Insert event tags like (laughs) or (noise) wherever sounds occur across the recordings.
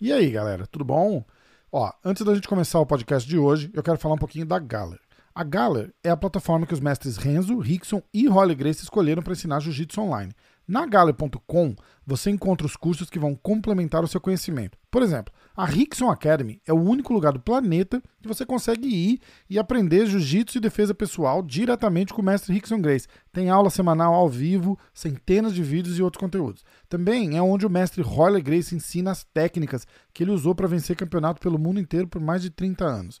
E aí, galera, tudo bom? Ó, antes da gente começar o podcast de hoje, eu quero falar um pouquinho da Galler. A Galler é a plataforma que os mestres Renzo, Rickson e Holly Grace escolheram para ensinar jiu-jitsu online. Na Galler.com você encontra os cursos que vão complementar o seu conhecimento. Por exemplo, a Rickson Academy é o único lugar do planeta que você consegue ir e aprender jiu-jitsu e defesa pessoal diretamente com o mestre Rickson Grace. Tem aula semanal ao vivo, centenas de vídeos e outros conteúdos. Também é onde o mestre Royler Grace ensina as técnicas que ele usou para vencer campeonato pelo mundo inteiro por mais de 30 anos.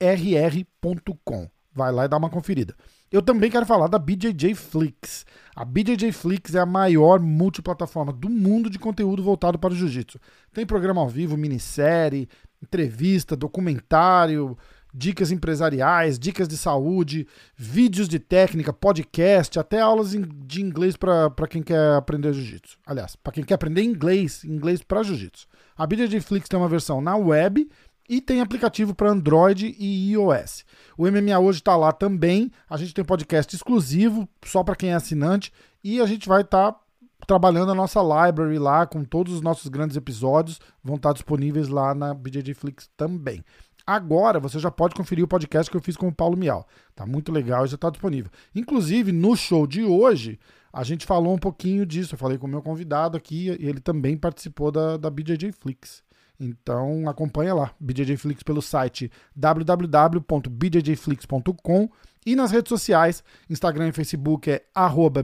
rr.com. Vai lá e dá uma conferida. Eu também quero falar da BJJ Flix. A BJJ Flix é a maior multiplataforma do mundo de conteúdo voltado para o jiu-jitsu. Tem programa ao vivo, minissérie, entrevista, documentário, dicas empresariais, dicas de saúde, vídeos de técnica, podcast, até aulas de inglês para quem quer aprender jiu-jitsu. Aliás, para quem quer aprender inglês, inglês para jiu-jitsu. A BJJ Flix tem uma versão na web e tem aplicativo para Android e iOS. O MMA hoje está lá também. A gente tem podcast exclusivo só para quem é assinante e a gente vai estar tá trabalhando a nossa library lá com todos os nossos grandes episódios. Vão estar tá disponíveis lá na BJJ Flix também. Agora você já pode conferir o podcast que eu fiz com o Paulo Mial. Tá muito legal e já está disponível. Inclusive, no show de hoje, a gente falou um pouquinho disso. Eu falei com o meu convidado aqui ele também participou da, da BJJ Flix. Então acompanha lá, BJJ Flix pelo site www.bjjflix.com e nas redes sociais, Instagram e Facebook é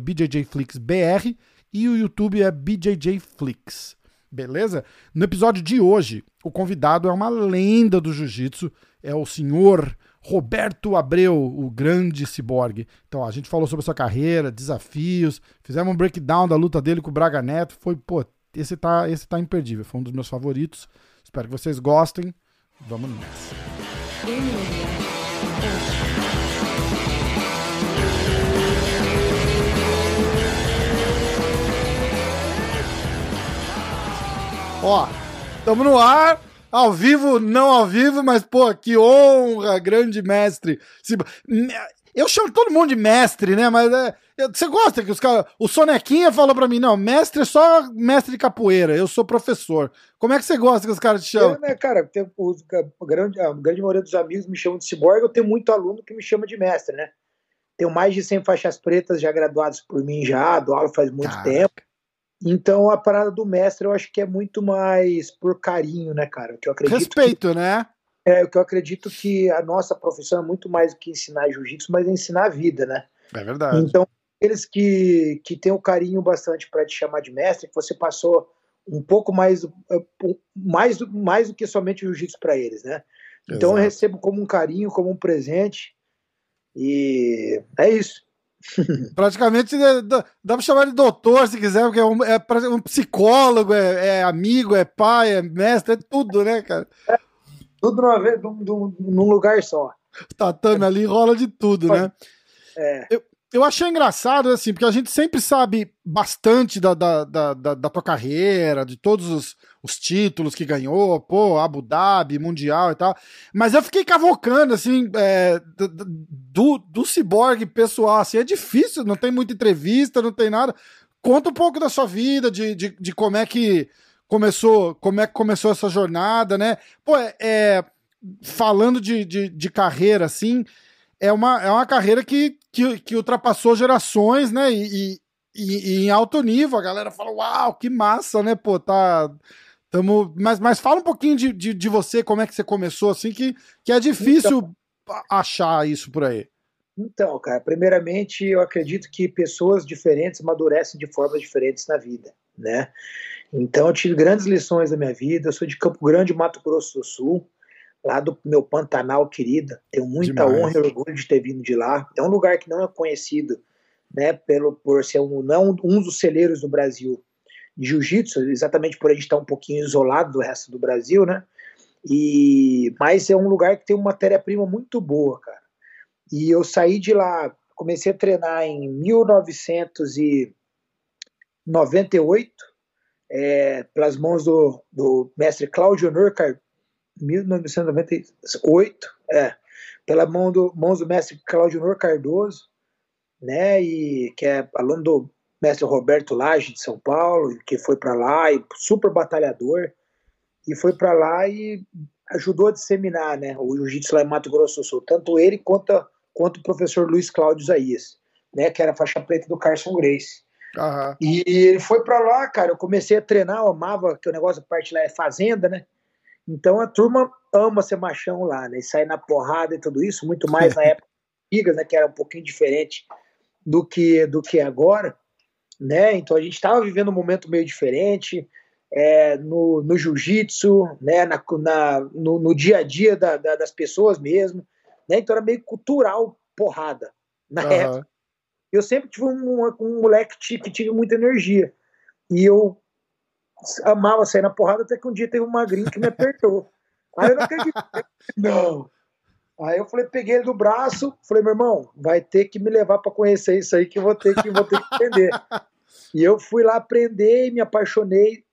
BJJFlixBR e o YouTube é BJJFlix. Beleza? No episódio de hoje, o convidado é uma lenda do jiu-jitsu, é o senhor Roberto Abreu, o grande ciborgue. Então, a gente falou sobre a sua carreira, desafios, fizemos um breakdown da luta dele com o Braga Neto, foi, pô, esse tá, esse tá imperdível, foi um dos meus favoritos. Espero que vocês gostem. Vamos nessa. Ó, estamos no ar, ao vivo, não ao vivo, mas pô, que honra, grande mestre. Eu chamo todo mundo de mestre, né? Mas é, você gosta que os caras. O Sonequinha falou pra mim: não, mestre é só mestre de capoeira, eu sou professor. Como é que você gosta que os caras te chamam? Eu, né, cara, tem, o, a, grande, a grande maioria dos amigos me chamam de ciborgue, eu tenho muito aluno que me chama de mestre, né? Tenho mais de 100 faixas pretas já graduados por mim já, dou aula faz muito Caraca. tempo. Então a parada do mestre eu acho que é muito mais por carinho, né, cara? Que eu acredito Respeito, que... né? É, o que eu acredito que a nossa profissão é muito mais do que ensinar jiu-jitsu, mas é ensinar a vida, né? É verdade. Então, aqueles que, que têm o um carinho bastante para te chamar de mestre, que você passou um pouco mais, é, mais, mais do que somente jiu-jitsu para eles, né? Então Exato. eu recebo como um carinho, como um presente, e é isso. (laughs) Praticamente dá, dá pra chamar de doutor se quiser, porque é um, é um psicólogo, é, é, amigo, é pai, é mestre, é tudo, né, cara? É tudo numa vez, num, num lugar só. O tatame ali rola de tudo, né? É. Eu, eu achei engraçado, assim, porque a gente sempre sabe bastante da, da, da, da, da tua carreira, de todos os, os, títulos que ganhou, pô, Abu Dhabi, Mundial e tal. Mas eu fiquei cavocando, assim, é, do, do ciborgue pessoal, assim, é difícil, não tem muita entrevista, não tem nada. Conta um pouco da sua vida, de, de, de como é que começou, como é que começou essa jornada, né? Pô, é, é falando de, de, de, carreira, assim, é uma, é uma carreira que, que, que ultrapassou gerações, né? E, e, e, em alto nível, a galera fala, uau, que massa, né? Pô, tá. Tamo... Mas, mas fala um pouquinho de, de, de você, como é que você começou, assim, que, que é difícil então, achar isso por aí. Então, cara, primeiramente eu acredito que pessoas diferentes amadurecem de formas diferentes na vida, né? Então eu tive grandes lições da minha vida. Eu sou de Campo Grande, Mato Grosso do Sul, lá do meu Pantanal querido. Tenho muita Demais. honra e orgulho de ter vindo de lá. É um lugar que não é conhecido, né, pelo por ser um não um dos celeiros do Brasil de jiu-jitsu, exatamente por a gente estar um pouquinho isolado do resto do Brasil, né? E mas é um lugar que tem uma matéria-prima muito boa, cara. E eu saí de lá, comecei a treinar em 1998, é, pelas mãos do, do mestre Cláudio Honor, 1998, é, pela mão do, mãos do mestre Cláudio Honor Cardoso, né, e que é aluno do mestre Roberto Lage de São Paulo, que foi para lá e super batalhador, e foi para lá e ajudou a disseminar, né, o jiu-jitsu lá em Mato Grosso do Sul, tanto ele quanto, quanto o professor Luiz Cláudio Isaías, né, que era faixa preta do Carson Grace. Uhum. E ele foi para lá, cara. Eu comecei a treinar, eu amava que o negócio, a parte lá é fazenda, né? Então a turma ama ser machão lá, né? E sair na porrada e tudo isso, muito mais na (laughs) época das né? Que era um pouquinho diferente do que do que agora, né? Então a gente estava vivendo um momento meio diferente é, no, no jiu-jitsu, né? Na, na no, no, dia a dia da, da, das pessoas mesmo, né? Então era meio cultural porrada na uhum. época. Eu sempre tive um, um moleque que tive muita energia e eu amava sair na porrada até que um dia teve um magrinho que me apertou. Aí eu não acreditei. (laughs) Não. Aí eu falei, peguei ele do braço, falei, meu irmão, vai ter que me levar para conhecer isso aí que eu vou ter que, vou ter que aprender. e eu fui lá aprender e me apaixonei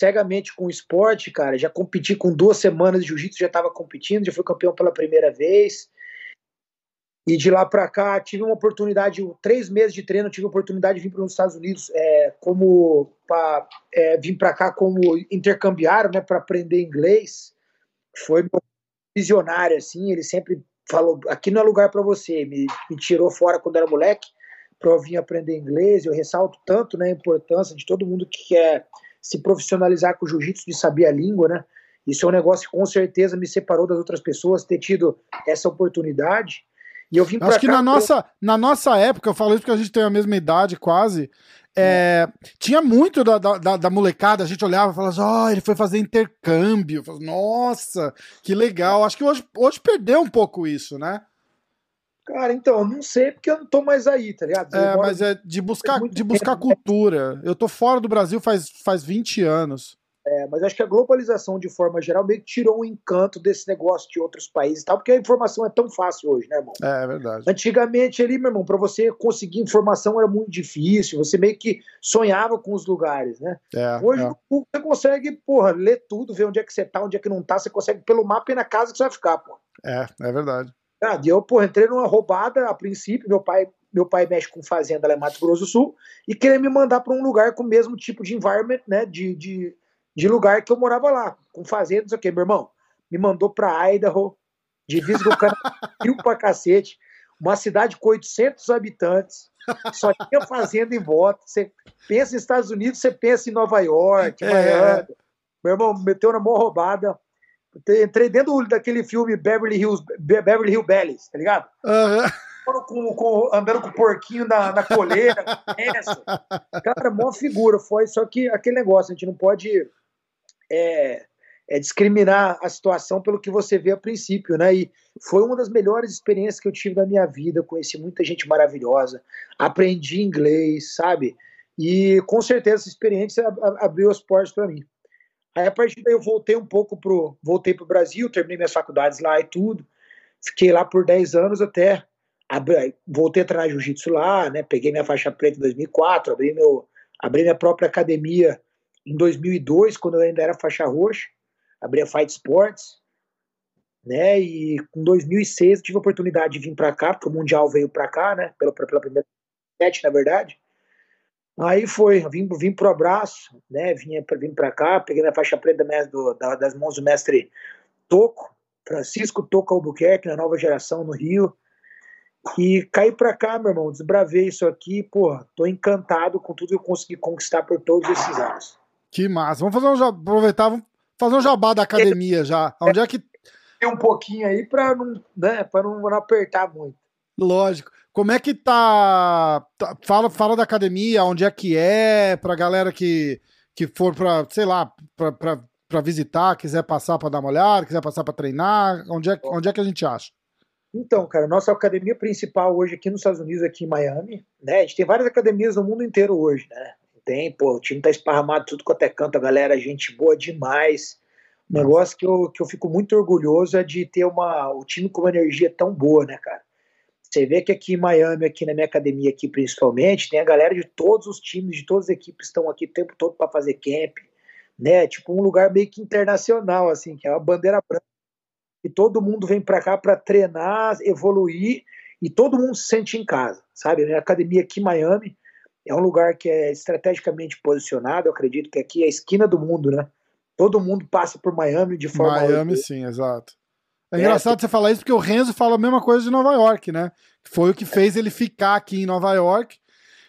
cegamente com o esporte, cara. Já competi com duas semanas de jiu-jitsu, já estava competindo, já fui campeão pela primeira vez. E de lá para cá tive uma oportunidade, três meses de treino, tive a oportunidade de vir para os Estados Unidos é, como pra, é, vim para cá como intercambiário, né, para aprender inglês. Foi visionário assim, ele sempre falou: aqui não é lugar para você. Me, me, tirou fora quando era moleque para eu vir aprender inglês. Eu ressalto tanto né, a importância de todo mundo que quer se profissionalizar com o jiu-jitsu, de saber a língua, né? Isso é um negócio que com certeza me separou das outras pessoas ter tido essa oportunidade. E eu vim Acho que na, nossa, na nossa época, eu falo isso porque a gente tem a mesma idade quase. É, tinha muito da, da, da, molecada, a gente olhava e falava assim, oh, ele foi fazer intercâmbio. Falava, Nossa, que legal. Acho que hoje, hoje perdeu um pouco isso, né? Cara, então, não sei porque eu não tô mais aí, tá ligado? é, mas é de buscar, de buscar cultura. Eu tô fora do Brasil faz, faz 20 anos. É, mas acho que a globalização, de forma geral, meio que tirou o encanto desse negócio de outros países e tal, porque a informação é tão fácil hoje, né, irmão? É, é verdade. Antigamente, ali, meu irmão, para você conseguir informação era muito difícil, você meio que sonhava com os lugares, né? É, hoje é. você consegue, porra, ler tudo, ver onde é que você tá, onde é que não tá, você consegue pelo mapa e na casa que você vai ficar, pô. É, é verdade. Ah, e eu, porra, entrei numa roubada a princípio, meu pai meu pai mexe com fazenda lá em Mato Grosso do Sul e queria me mandar para um lugar com o mesmo tipo de environment, né, de, de de lugar que eu morava lá, com fazenda, não sei o quê. Meu irmão, me mandou pra Idaho, divisa do Canadá, (laughs) rio pra cacete, uma cidade com 800 habitantes, só tinha fazenda em volta. Você pensa em Estados Unidos, você pensa em Nova York, é. Miami. Meu irmão, meteu na mão roubada. Entrei dentro daquele filme Beverly Hills, Beverly Hills Bellies, tá ligado? Uhum. Com, com, andando com o porquinho na, na coleira, essa. (laughs) Cara, mó figura foi, só que aquele negócio, a gente não pode é, é discriminar a situação pelo que você vê a princípio, né? E foi uma das melhores experiências que eu tive da minha vida. Conheci muita gente maravilhosa, aprendi inglês, sabe? E com certeza essa experiência abriu as portas para mim. Aí a partir daí eu voltei um pouco pro, voltei pro Brasil, terminei minhas faculdades lá e tudo. Fiquei lá por 10 anos até abri, voltei a treinar jiu-jitsu lá, né? Peguei minha faixa preta em 2004, abri meu abri minha própria academia em 2002, quando eu ainda era faixa roxa, abri a Fight Sports, né? E em 2006 eu tive a oportunidade de vir para cá, porque o Mundial veio para cá, né? Pela, pela primeira vez, na verdade. Aí foi, vim, vim pro abraço, né? Vim, vim para cá, peguei minha faixa preta do, da, das mãos do mestre Toco, Francisco Toco Albuquerque, na nova geração no Rio. E caí para cá, meu irmão, desbravei isso aqui, pô, tô encantado com tudo que eu consegui conquistar por todos esses anos. Que massa. Vamos fazer um, aproveitar, vamos fazer um jabá da academia já. Onde é que. Tem um pouquinho aí para não, né, não, não apertar muito. Lógico. Como é que tá, tá? Fala, fala da academia, onde é que é, pra galera que, que for pra, sei lá, pra visitar, quiser passar pra dar uma olhada, quiser passar pra treinar, onde é, onde é que a gente acha? Então, cara, nossa academia principal hoje aqui nos Estados Unidos, aqui em Miami, né? A gente tem várias academias no mundo inteiro hoje, né? Tem, pô, o time tá esparramado tudo quanto é canto, a galera, gente boa demais. negócio que eu, que eu fico muito orgulhoso é de ter uma, o time com uma energia tão boa, né, cara? Você vê que aqui em Miami, aqui na minha academia aqui principalmente, tem a galera de todos os times, de todas as equipes estão aqui o tempo todo para fazer camp, né? Tipo um lugar meio que internacional assim, que é uma bandeira branca. E todo mundo vem para cá para treinar, evoluir e todo mundo se sente em casa, sabe? A minha academia aqui em Miami é um lugar que é estrategicamente posicionado, eu acredito que aqui é a esquina do mundo, né? Todo mundo passa por Miami de forma Miami, sim, exato. É, é engraçado você falar isso porque o Renzo fala a mesma coisa de Nova York, né? Foi o que fez ele ficar aqui em Nova York.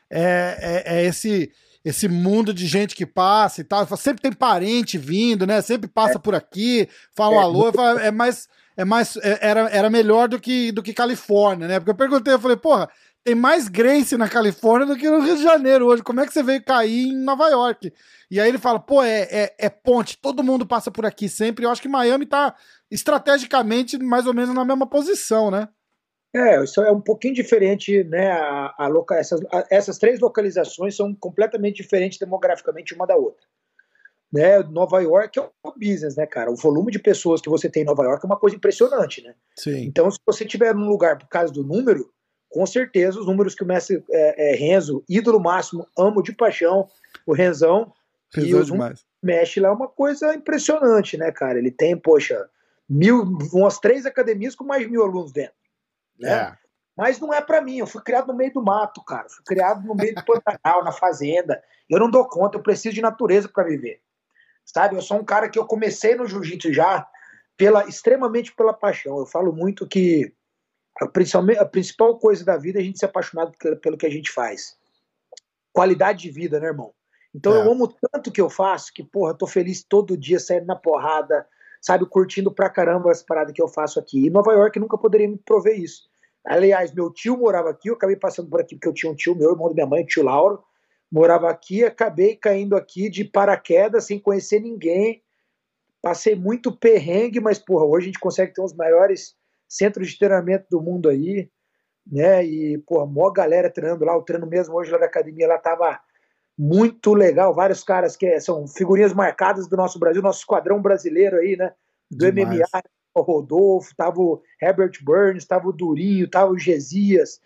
É, é, é esse esse mundo de gente que passa e tal. Sempre tem parente vindo, né? Sempre passa é. por aqui, fala um é. alô. Fala, é mais. É mais era, era melhor do que, do que Califórnia, né? Porque eu perguntei, eu falei, porra, tem mais Grace na Califórnia do que no Rio de Janeiro hoje. Como é que você veio cair em Nova York? E aí ele fala, pô, é, é, é ponte, todo mundo passa por aqui sempre. Eu acho que Miami tá estrategicamente mais ou menos na mesma posição, né? É, isso é um pouquinho diferente, né? A, a loca, essas, a, essas três localizações são completamente diferentes demograficamente uma da outra. Né? Nova York é um business, né, cara? O volume de pessoas que você tem em Nova York é uma coisa impressionante, né? Sim. Então, se você tiver num lugar por causa do número, com certeza os números que o mestre é, é, Renzo, ídolo máximo, amo de paixão, o Renzão, e os mexe lá é uma coisa impressionante, né, cara? Ele tem, poxa, mil, umas três academias com mais de mil alunos dentro. Né? É. Mas não é para mim, eu fui criado no meio do mato, cara. Fui criado no meio do Pantanal, (laughs) na fazenda. Eu não dou conta, eu preciso de natureza para viver. Sabe? Eu sou um cara que eu comecei no jiu-jitsu já pela extremamente pela paixão. Eu falo muito que a, a principal coisa da vida é a gente ser apaixonado pelo que a gente faz. Qualidade de vida, né, irmão? Então é. eu amo tanto o que eu faço que, porra, tô feliz todo dia saindo na porrada, sabe, curtindo pra caramba as paradas que eu faço aqui. E Nova York nunca poderia me prover isso. Aliás, meu tio morava aqui, eu acabei passando por aqui porque eu tinha um tio, meu irmão da minha mãe, o tio Lauro, morava aqui, acabei caindo aqui de paraquedas, sem conhecer ninguém. Passei muito perrengue, mas, porra, hoje a gente consegue ter uns maiores centros de treinamento do mundo aí, né? E, porra, maior galera treinando lá, o treino mesmo hoje lá da academia, lá tava muito legal. Vários caras que são figurinhas marcadas do nosso Brasil, nosso esquadrão brasileiro aí, né? Do Demais. MMA, o Rodolfo, tava o Herbert Burns, tava o Durinho, tava o Gesias,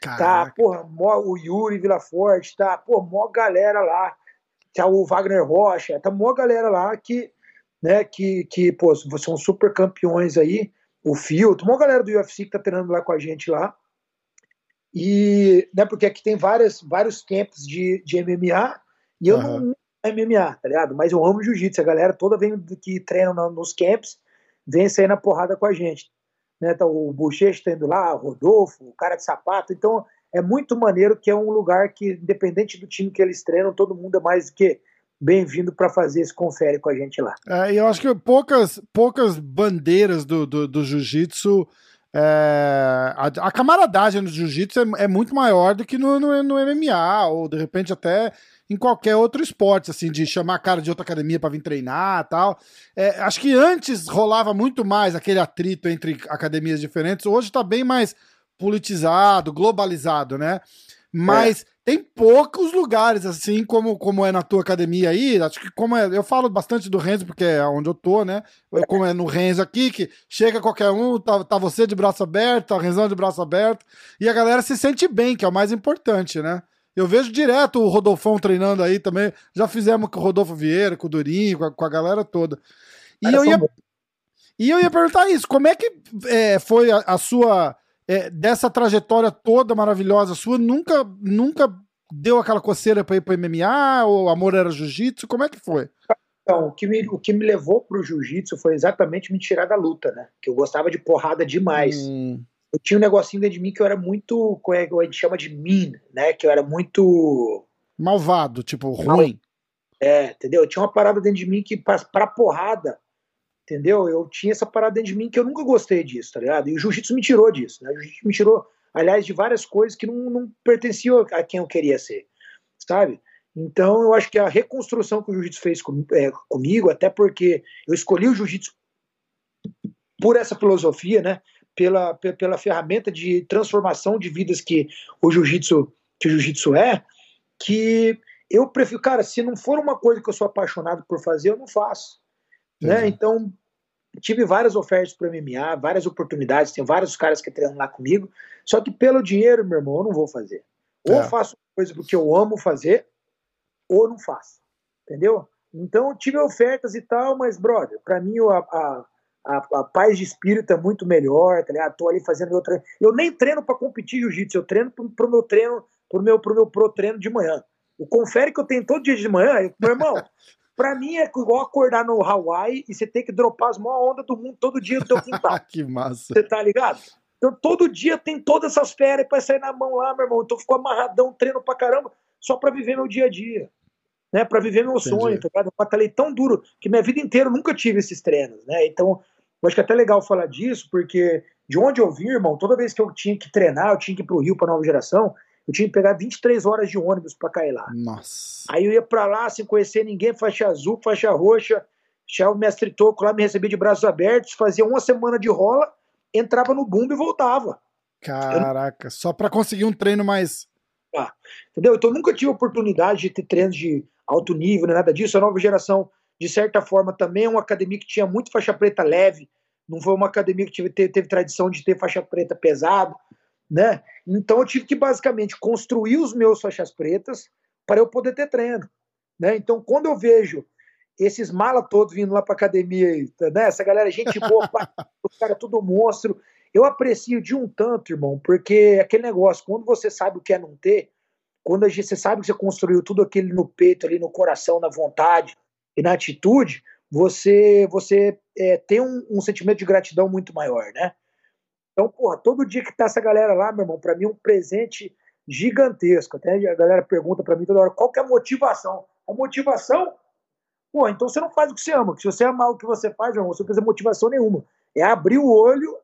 tá, Caraca. tá, porra, o Yuri Villaforte, tá, pô, mó galera lá, tá o Wagner Rocha, tá mó galera lá que, né, que, que pô, são super campeões aí, o Filtro, mó galera do UFC que tá treinando lá com a gente lá, e, né, porque aqui tem várias, vários campos de, de MMA, e eu uhum. não MMA, tá ligado? Mas eu amo jiu-jitsu, a galera toda vem que treina nos camps, vem sair na porrada com a gente. Né? Tá o Bochecha tá indo lá, o Rodolfo, o cara de sapato, então é muito maneiro que é um lugar que, independente do time que eles treinam, todo mundo é mais do que bem-vindo para fazer esse confere com a gente lá. É, eu acho que poucas, poucas bandeiras do, do, do jiu-jitsu é, a, a, camaradagem no jiu-jitsu é, é, muito maior do que no, no, no, MMA, ou de repente até em qualquer outro esporte, assim, de chamar a cara de outra academia para vir treinar tal. É, acho que antes rolava muito mais aquele atrito entre academias diferentes, hoje está bem mais politizado, globalizado, né? Mas é. tem poucos lugares, assim, como, como é na tua academia aí. Acho que como é. Eu falo bastante do Renzo, porque é onde eu tô, né? Como é no Renzo aqui, que chega qualquer um, tá, tá você de braço aberto, tá o Renzão de braço aberto, e a galera se sente bem, que é o mais importante, né? Eu vejo direto o Rodolfão treinando aí também. Já fizemos com o Rodolfo Vieira, com o Durinho, com a, com a galera toda. E eu, ia, e eu ia perguntar isso: como é que é, foi a, a sua é, dessa trajetória toda maravilhosa sua, nunca, nunca deu aquela coceira para ir para MMA? Ou amor era jiu-jitsu? Como é que foi? Então, o que me, o que me levou pro jiu-jitsu foi exatamente me tirar da luta, né? Que eu gostava de porrada demais. Hum. Eu tinha um negocinho dentro de mim que eu era muito, como é que a gente chama de mean, né? Que eu era muito. Malvado, tipo, ruim. É, entendeu? Eu tinha uma parada dentro de mim que, pra, pra porrada, entendeu? Eu tinha essa parada dentro de mim que eu nunca gostei disso, tá ligado? E o jiu-jitsu me tirou disso, né? O jiu-jitsu me tirou, aliás, de várias coisas que não, não pertenciam a quem eu queria ser, sabe? Então, eu acho que a reconstrução que o jiu-jitsu fez com, é, comigo, até porque eu escolhi o jiu-jitsu por essa filosofia, né? Pela, pela ferramenta de transformação de vidas que o jiu-jitsu que o jiu-jitsu é, que eu prefiro, cara, se não for uma coisa que eu sou apaixonado por fazer, eu não faço né? Então, tive várias ofertas para MMA, várias oportunidades, tem vários caras que treinam lá comigo, só que pelo dinheiro, meu irmão, eu não vou fazer. Ou é. faço coisa porque eu amo fazer, ou não faço. Entendeu? Então, tive ofertas e tal, mas, brother, para mim a, a, a, a, paz de espírito é muito melhor, tá ligado? Tô ali fazendo meu treino. Eu nem treino para competir jiu-jitsu, eu treino pro, pro meu treino, pro meu, pro meu pro treino de manhã. O confere que eu tenho todo dia de manhã, meu irmão, (laughs) pra mim é igual acordar no Hawaii e você ter que dropar as maiores ondas do mundo todo dia no teu quintal. (laughs) que massa. Você tá ligado? Então todo dia tem todas essas férias pra sair na mão lá, meu irmão. Então ficou amarradão, treino pra caramba, só pra viver meu dia a dia né, para viver meu Entendi. sonho, tá ligado? Eu batalhei tão duro que minha vida inteira eu nunca tive esses treinos, né? Então, eu acho que é até legal falar disso, porque de onde eu vim, irmão, toda vez que eu tinha que treinar, eu tinha que ir pro Rio para nova geração, eu tinha que pegar 23 horas de ônibus para cair lá. Nossa. Aí eu ia para lá sem conhecer ninguém, faixa azul, faixa roxa, chegava o mestre Toco lá, me recebia de braços abertos, fazia uma semana de rola, entrava no bumbo e voltava. Caraca, eu... só para conseguir um treino mais. Ah, entendeu? Então eu nunca tive oportunidade de ter treinos de alto nível, nem nada disso. A nova geração, de certa forma, também é uma academia que tinha muito faixa preta leve, não foi uma academia que teve, teve, teve tradição de ter faixa preta pesado, né? Então eu tive que basicamente construir os meus faixas pretas para eu poder ter treino, né? Então quando eu vejo esses malas todos vindo lá para academia, né? Essa galera, gente boa, (laughs) os caras tudo monstro. Eu aprecio de um tanto, irmão, porque aquele negócio, quando você sabe o que é não ter, quando a gente, você sabe que você construiu tudo aquilo no peito, ali no coração, na vontade e na atitude, você você é, tem um, um, sentimento de gratidão muito maior, né? Então, porra, todo dia que tá essa galera lá, meu irmão, para mim é um presente gigantesco. Até a galera pergunta para mim toda hora qual que é a motivação. A motivação, pô, então você não faz o que você ama. Se você amar o que você faz, meu irmão, você não precisa motivação nenhuma. É abrir o olho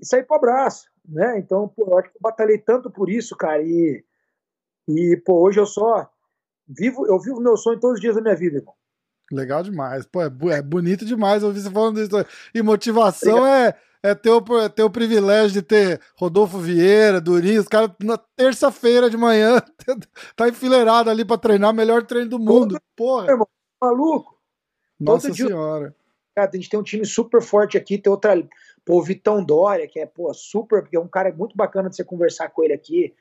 e sair pro abraço, né? Então, pô, eu acho que eu batalhei tanto por isso, cara, e e, pô, hoje eu só vivo, eu vivo meu sonho todos os dias da minha vida, irmão. Legal demais. Pô, é, é bonito demais ouvir você falando isso. E motivação é, é, ter o, é ter o privilégio de ter Rodolfo Vieira, Durinho, os caras na terça-feira de manhã (laughs) tá enfileirado ali pra treinar o melhor treino do mundo. Porra. Irmão, maluco. Nossa Todo senhora. Dia, cara, a gente tem um time super forte aqui, tem outra, pô, o Vitão Dória, que é, pô, super, porque é um cara muito bacana de você conversar com ele aqui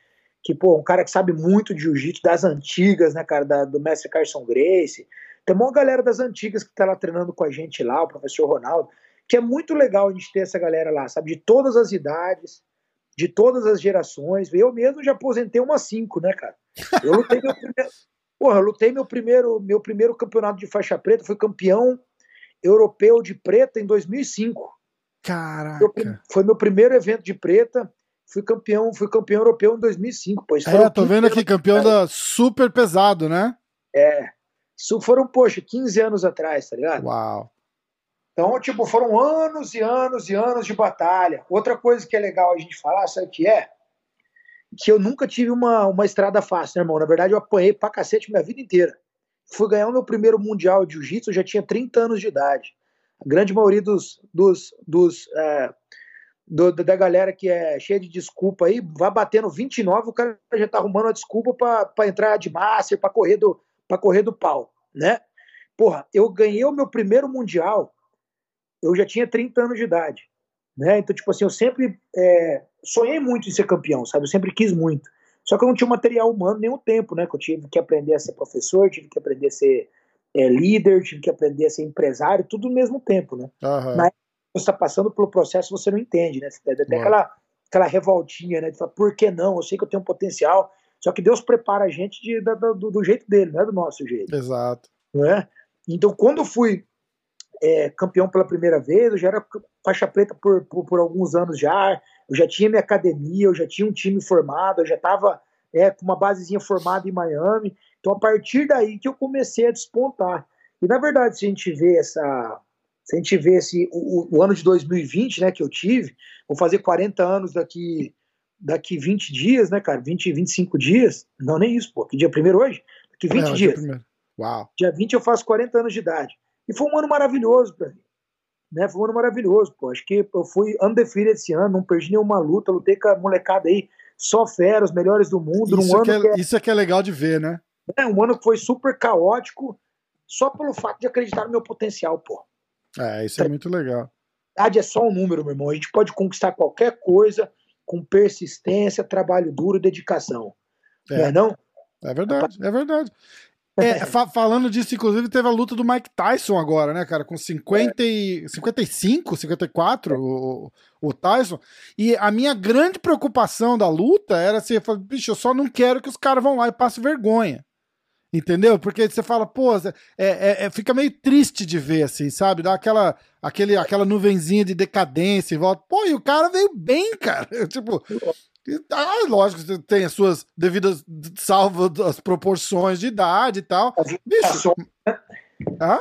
que, pô, um cara que sabe muito de jiu-jitsu das antigas, né, cara, da, do mestre Carson Grace. Tem uma galera das antigas que tá lá treinando com a gente lá, o professor Ronaldo, que é muito legal a gente ter essa galera lá, sabe, de todas as idades, de todas as gerações. Eu mesmo já aposentei umas cinco, né, cara? Eu lutei meu primeiro, porra, eu lutei meu primeiro, meu primeiro campeonato de faixa preta, fui campeão europeu de preta em 2005. Caraca. Foi meu primeiro evento de preta fui campeão, fui campeão europeu em 2005, pois. É, tô vendo aqui, campeão da super pesado, né? É. Isso foram, poxa, 15 anos atrás, tá ligado? Uau. Então, tipo, foram anos e anos e anos de batalha. Outra coisa que é legal a gente falar, sabe o que é? Que eu nunca tive uma, uma estrada fácil, né, irmão? Na verdade, eu apanhei pra cacete minha vida inteira. Fui ganhar o meu primeiro mundial de jiu-jitsu, eu já tinha 30 anos de idade. A grande maioria dos, dos, dos é, do, da galera que é cheia de desculpa aí, vai batendo 29, o cara já tá arrumando uma desculpa para entrar de master, para correr do para correr do pau, né? Porra, eu ganhei o meu primeiro mundial, eu já tinha 30 anos de idade, né? Então, tipo assim, eu sempre é, sonhei muito em ser campeão, sabe? Eu sempre quis muito. Só que eu não tinha material humano nem o tempo, né? Que eu tive que aprender a ser professor, tive que aprender a ser é, líder, tive que aprender a ser empresário, tudo no mesmo tempo, né? Uhum. Na você está passando pelo processo, você não entende, né? Tem até aquela, aquela revoltinha, né? De falar, por que não? Eu sei que eu tenho potencial. Só que Deus prepara a gente de, do, do, jeito dele, não é do nosso jeito. Exato. Não é? Então, quando eu fui é, campeão pela primeira vez, eu já era faixa preta por, por, por, alguns anos já, eu já tinha minha academia, eu já tinha um time formado, eu já estava é, com uma basezinha formada em Miami. Então, a partir daí que eu comecei a despontar. E, na verdade, se a gente vê essa, se a gente vê esse, o, o, ano de 2020, né, que eu tive, vou fazer 40 anos daqui daqui 20 dias, né, cara? 20, 25 dias. Não, nem isso, pô. Que dia primeiro hoje? Daqui 20 é, dias. Dia Uau. Dia 20 eu faço 40 anos de idade. E foi um ano maravilhoso para mim. Né? Foi um ano maravilhoso, pô. Acho que eu fui undefeated esse ano, não perdi nenhuma luta, lutei com a molecada aí, só fera, os melhores do mundo. Isso, ano que é, que é, isso é que é legal de ver, né? É, um ano que foi super caótico, só pelo fato de acreditar no meu potencial, pô. É, isso é muito legal. A é só um número, meu irmão. A gente pode conquistar qualquer coisa com persistência, trabalho duro e dedicação. É. Não é não? É verdade, é verdade. É, (laughs) fa falando disso, inclusive, teve a luta do Mike Tyson agora, né, cara? Com 50 e, 55, 54, o, o Tyson. E a minha grande preocupação da luta era assim: eu falei, bicho, eu só não quero que os caras vão lá e passem vergonha. Entendeu? Porque você fala, pô, é, é, é, fica meio triste de ver, assim, sabe? Dá aquela, aquele, aquela nuvenzinha de decadência e volta. Pô, e o cara veio bem, cara. (laughs) tipo, ah, lógico, tem as suas devidas, salvo as proporções de idade e tal. Bicho. Né? Hã?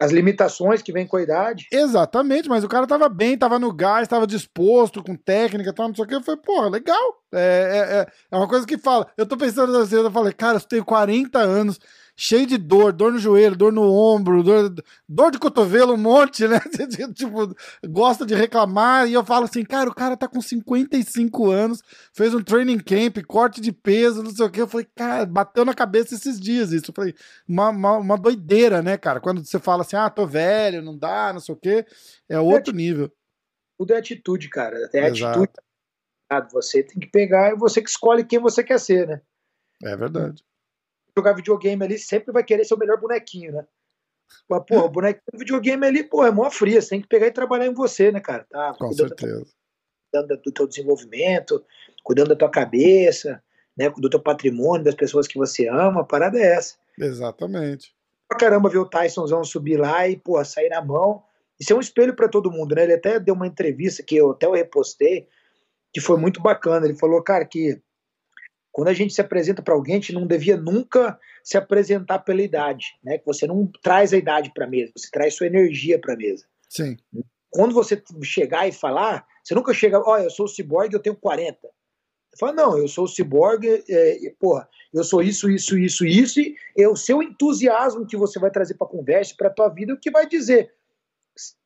As limitações que vem com a idade. Exatamente, mas o cara tava bem, tava no gás, tava disposto, com técnica e tal, não sei o que. Eu falei, porra, legal. É, é, é, é uma coisa que fala. Eu tô pensando assim, eu falei, cara, eu tenho 40 anos, cheio de dor, dor no joelho, dor no ombro, dor, dor de cotovelo, um monte, né? (laughs) tipo, gosta de reclamar. E eu falo assim, cara, o cara tá com 55 anos, fez um training camp, corte de peso, não sei o que. Eu falei, cara, bateu na cabeça esses dias isso. Eu falei, uma, uma, uma doideira, né, cara? Quando você fala assim, ah, tô velho, não dá, não sei o que, é outro nível. Tudo é atitude, cara. É atitude. Você tem que pegar, é você que escolhe quem você quer ser, né? É verdade jogar videogame ali sempre vai querer ser o melhor bonequinho, né? Mas, pô, o bonequinho do videogame ali, pô, é mó fria. Você tem que pegar e trabalhar em você, né, cara? Tá, Com certeza. Cuidando do teu desenvolvimento, cuidando da tua cabeça, né, do teu patrimônio, das pessoas que você ama. A parada é essa. Exatamente. Pra caramba ver o Tysonzão subir lá e, pô, sair na mão. Isso é um espelho para todo mundo, né? Ele até deu uma entrevista que eu até eu repostei, que foi muito bacana. Ele falou, cara, que quando a gente se apresenta para alguém, a gente não devia nunca se apresentar pela idade, né? Que você não traz a idade para a mesa, você traz sua energia para a mesa. Sim. Quando você chegar e falar, você nunca chega, olha, eu sou o ciborgue, eu tenho 40. Você fala, não, eu sou o ciborgue, é, porra, eu sou isso, isso, isso, isso, e é o seu entusiasmo que você vai trazer para a conversa, para a tua vida, o que vai dizer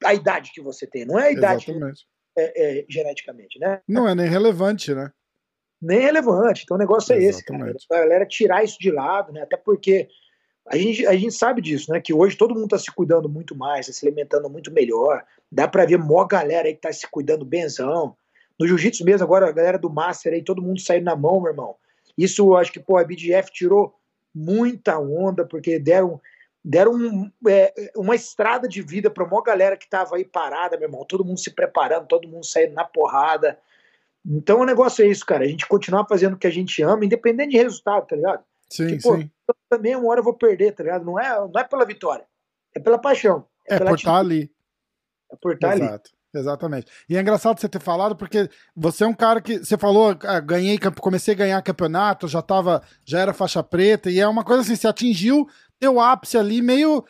a idade que você tem, não é a idade é, é, geneticamente, né? Não é nem relevante, né? Nem relevante. Então o negócio é esse, cara. A galera tirar isso de lado, né? Até porque a gente, a gente sabe disso, né? Que hoje todo mundo está se cuidando muito mais, tá se alimentando muito melhor. Dá para ver mó galera aí que tá se cuidando benzão. No jiu-jitsu mesmo, agora a galera do Master aí, todo mundo saindo na mão, meu irmão. Isso acho que, pô, a BDF tirou muita onda, porque deram, deram um, é, uma estrada de vida pra maior galera que tava aí parada, meu irmão. Todo mundo se preparando, todo mundo saindo na porrada. Então o negócio é isso, cara. A gente continuar fazendo o que a gente ama, independente de resultado, tá ligado? Sim, que, pô, sim. também uma hora eu vou perder, tá ligado? Não é, não é pela vitória, é pela paixão. É, é por estar tá ali. É por estar tá Exato. Exatamente. E é engraçado você ter falado, porque você é um cara que. Você falou, ah, ganhei, comecei a ganhar campeonato, já tava, já era faixa preta, e é uma coisa assim, você atingiu teu ápice ali meio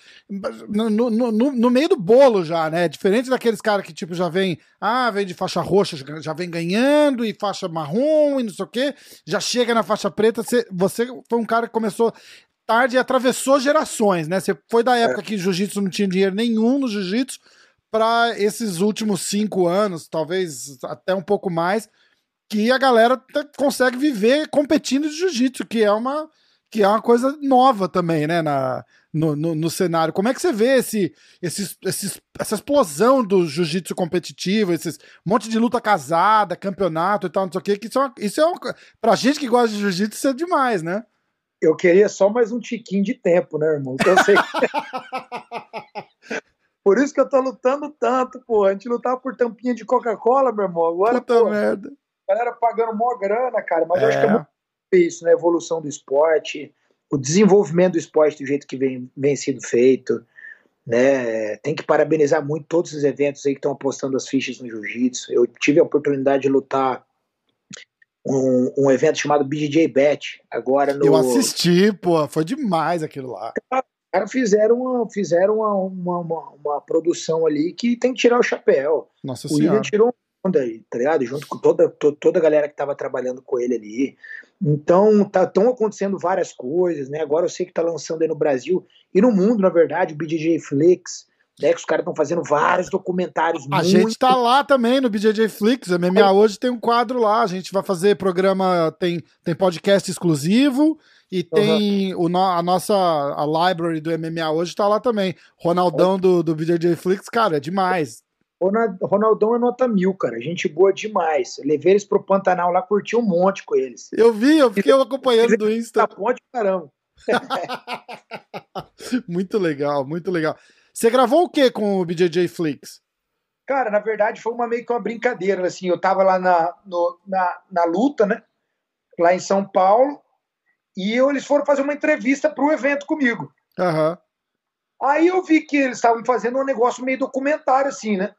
no, no, no, no, meio do bolo já, né? Diferente daqueles caras que tipo já vem, ah, vem de faixa roxa, já vem ganhando e faixa marrom e não sei o quê, já chega na faixa preta, você, você foi um cara que começou tarde e atravessou gerações, né? Você foi da época é. que jiu-jitsu não tinha dinheiro nenhum no jiu-jitsu para esses últimos cinco anos, talvez até um pouco mais, que a galera consegue viver competindo de jiu-jitsu, que é uma que é uma coisa nova também, né, na, no, no, no, cenário. Como é que você vê esse, esse, esse, essa explosão do jiu-jitsu competitivo, esses monte de luta casada, campeonato e tal, não sei o quê, que isso é, uma, isso é uma, pra gente que gosta de jiu-jitsu, isso é demais, né? Eu queria só mais um tiquinho de tempo, né, irmão? Eu (laughs) sei. Por isso que eu tô lutando tanto, pô. A gente lutava por tampinha de Coca-Cola, meu irmão. Agora, Puta pô, merda. A galera pagando mó grana, cara. Mas é. eu acho que é, é muito isso, né? A evolução do esporte, o desenvolvimento do esporte do jeito que vem, vem sendo feito. Né? Tem que parabenizar muito todos os eventos aí que estão apostando as fichas no jiu-jitsu. Eu tive a oportunidade de lutar um, um evento chamado BJJ Bet, agora no... Eu assisti, pô, foi demais aquilo lá. Cara, fizeram uma, fizeram uma, uma, uma, uma, produção ali que tem que tirar o chapéu. Nossa o senhora. William tirou onda aí, tá ligado? Junto com toda, to, toda a galera que estava trabalhando com ele ali. Então, tá, estão acontecendo várias coisas, né? Agora eu sei que tá lançando aí no Brasil e no mundo, na verdade, o BJJ Flix, né? Que os caras estão fazendo vários documentários. A muito... gente tá lá também no BJJ Flix. A MMA hoje tem um quadro lá. A gente vai fazer programa, tem, tem podcast exclusivo E tem uhum. o, a nossa a library do MMA hoje tá lá também. Ronaldão do, do BJJ Flix, cara, é demais. Ronaldão é nota mil, cara. Gente boa demais. levei eles pro Pantanal lá, curti um monte com eles. Eu vi, eu fiquei acompanhando do Insta. (laughs) Ponte, caramba. (laughs) muito legal, muito legal. Você gravou o que com o BJJ Flix? Cara, na verdade foi uma meio que uma brincadeira, assim, eu tava lá na, no, na, na luta, né, lá em São Paulo, e eu, eles foram fazer uma entrevista pro evento comigo. Uhum. Aí eu vi que eles estavam fazendo um negócio meio documentário, assim, né,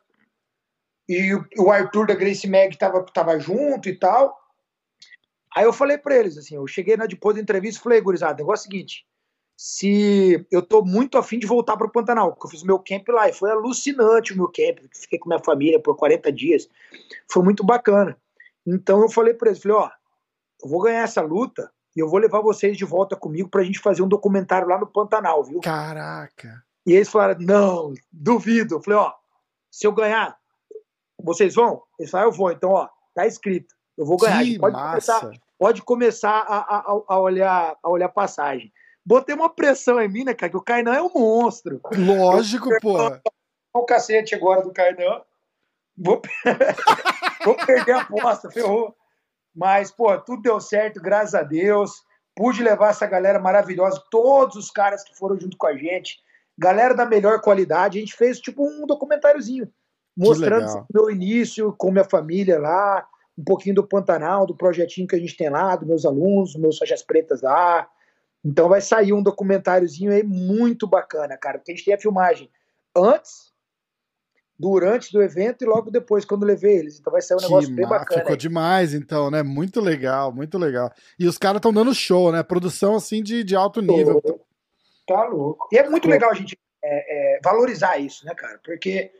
e o, o Arthur da Grace Mag tava, tava junto e tal, aí eu falei para eles, assim, eu cheguei na, depois da entrevista e falei, gurizada, o negócio é o seguinte, se eu tô muito afim de voltar para o Pantanal, porque eu fiz meu camp lá e foi alucinante o meu camp, fiquei com minha família por 40 dias, foi muito bacana. Então eu falei para eles, falei, ó, eu vou ganhar essa luta e eu vou levar vocês de volta comigo pra gente fazer um documentário lá no Pantanal, viu? Caraca. E eles falaram, não, duvido. Eu falei, ó, se eu ganhar, vocês vão? Eles falaram, eu vou. Então, ó, tá escrito. Eu vou ganhar. Que pode massa. começar, pode começar a, a, a, olhar, a olhar passagem botei uma pressão em mim, né, cara? Que o Kainan é um monstro. Lógico, pô. O cacete agora do Kainan. Vou... (laughs) Vou perder a aposta, ferrou. Mas, pô, tudo deu certo, graças a Deus. Pude levar essa galera maravilhosa, todos os caras que foram junto com a gente, galera da melhor qualidade. A gente fez tipo um documentáriozinho, mostrando o meu início com minha família lá, um pouquinho do Pantanal, do projetinho que a gente tem lá, dos meus alunos, meus faixas pretas lá, então vai sair um documentáriozinho aí muito bacana, cara, porque a gente tem a filmagem antes, durante do evento e logo depois, quando levei eles. Então vai sair um que negócio bem bacana. Ficou aí. demais, então, né? Muito legal, muito legal. E os caras estão dando show, né? Produção assim de, de alto nível. tá louco. E é muito legal a gente é, é, valorizar isso, né, cara? Porque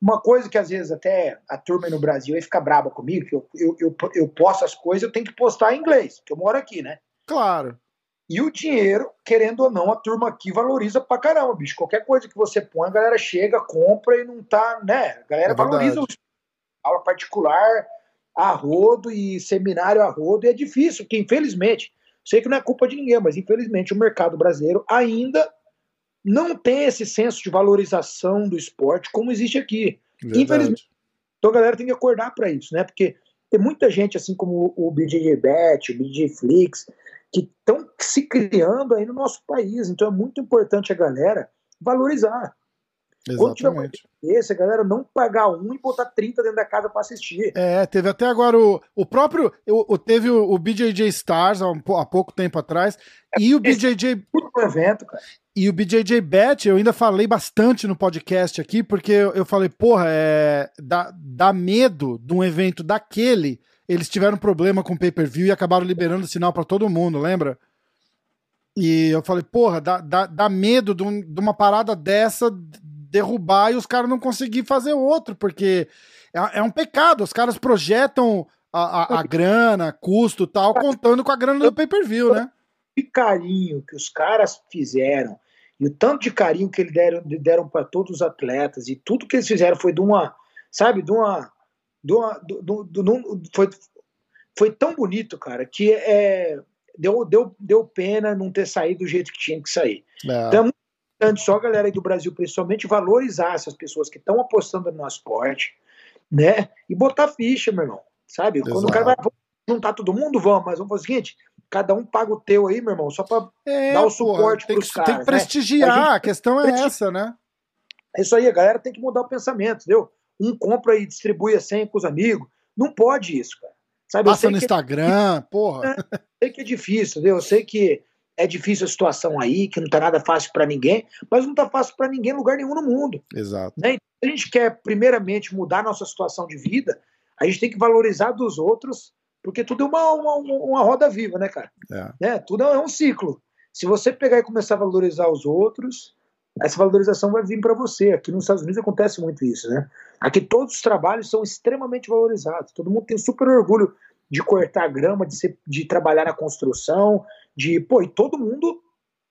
uma coisa que às vezes até a turma no Brasil aí fica braba comigo, que eu, eu, eu, eu posto as coisas, eu tenho que postar em inglês, porque eu moro aqui, né? Claro. E o dinheiro, querendo ou não, a turma aqui valoriza pra caramba, bicho. Qualquer coisa que você põe, a galera chega, compra e não tá, né? A galera é valoriza o aula particular a rodo e seminário a rodo, e é difícil, porque infelizmente, sei que não é culpa de ninguém, mas infelizmente o mercado brasileiro ainda não tem esse senso de valorização do esporte como existe aqui. Verdade. Infelizmente. Então a galera tem que acordar para isso, né? Porque tem muita gente, assim como o BJJ Bet, o BJJ Flix, que estão se criando aí no nosso país. Então é muito importante a galera valorizar. Exatamente. Quando tiver esse, a galera não pagar um e botar 30 dentro da casa para assistir. É, teve até agora o, o próprio. O, o teve o, o, BJJ Stars há, um, há pouco tempo atrás. É, e o BJJ. Muito evento, cara. E o BJJ Bet, eu ainda falei bastante no podcast aqui, porque eu, eu falei, porra, é, dá, dá medo de um evento daquele eles tiveram problema com o pay-per-view e acabaram liberando o sinal para todo mundo, lembra? E eu falei, porra, dá, dá, dá medo de, um, de, uma parada dessa derrubar e os caras não conseguir fazer outro, porque é, é um pecado. Os caras projetam a, a, a grana, custo tal, contando com a grana do pay-per-view, né? Que carinho que os caras fizeram e o tanto de carinho que eles deram, deram para todos os atletas e tudo que eles fizeram foi de uma, sabe, de uma do, do, do, foi, foi tão bonito, cara, que é, deu, deu, deu pena não ter saído do jeito que tinha que sair. É. Então é muito importante só a galera aí do Brasil, principalmente, valorizar essas pessoas que estão apostando no nosso esporte, né? E botar ficha, meu irmão. Sabe? Exato. Quando o cara vai juntar todo mundo, vamos, mas vamos fazer o seguinte: cada um paga o teu aí, meu irmão, só pra é, dar o suporte para os caras. Tem que prestigiar, né? a, gente, a, questão é essa, né? É isso aí, a galera tem que mudar o pensamento, entendeu? Um compra e distribui a senha com os amigos. Não pode isso, cara. Sabe, Passa no é Instagram, é, porra. Eu sei que é difícil, entendeu? Eu sei que é difícil a situação aí, que não tá nada fácil para ninguém, mas não tá fácil para ninguém em lugar nenhum no mundo. Exato. Né? Então, a gente quer, primeiramente, mudar nossa situação de vida, a gente tem que valorizar dos outros, porque tudo é uma, uma, uma roda viva, né, cara? É. Né? Tudo é um ciclo. Se você pegar e começar a valorizar os outros, essa valorização vai vir para você. Aqui nos Estados Unidos acontece muito isso, né? Aqui todos os trabalhos são extremamente valorizados. Todo mundo tem super orgulho de cortar grama, de, ser, de trabalhar na construção, de pô, e todo mundo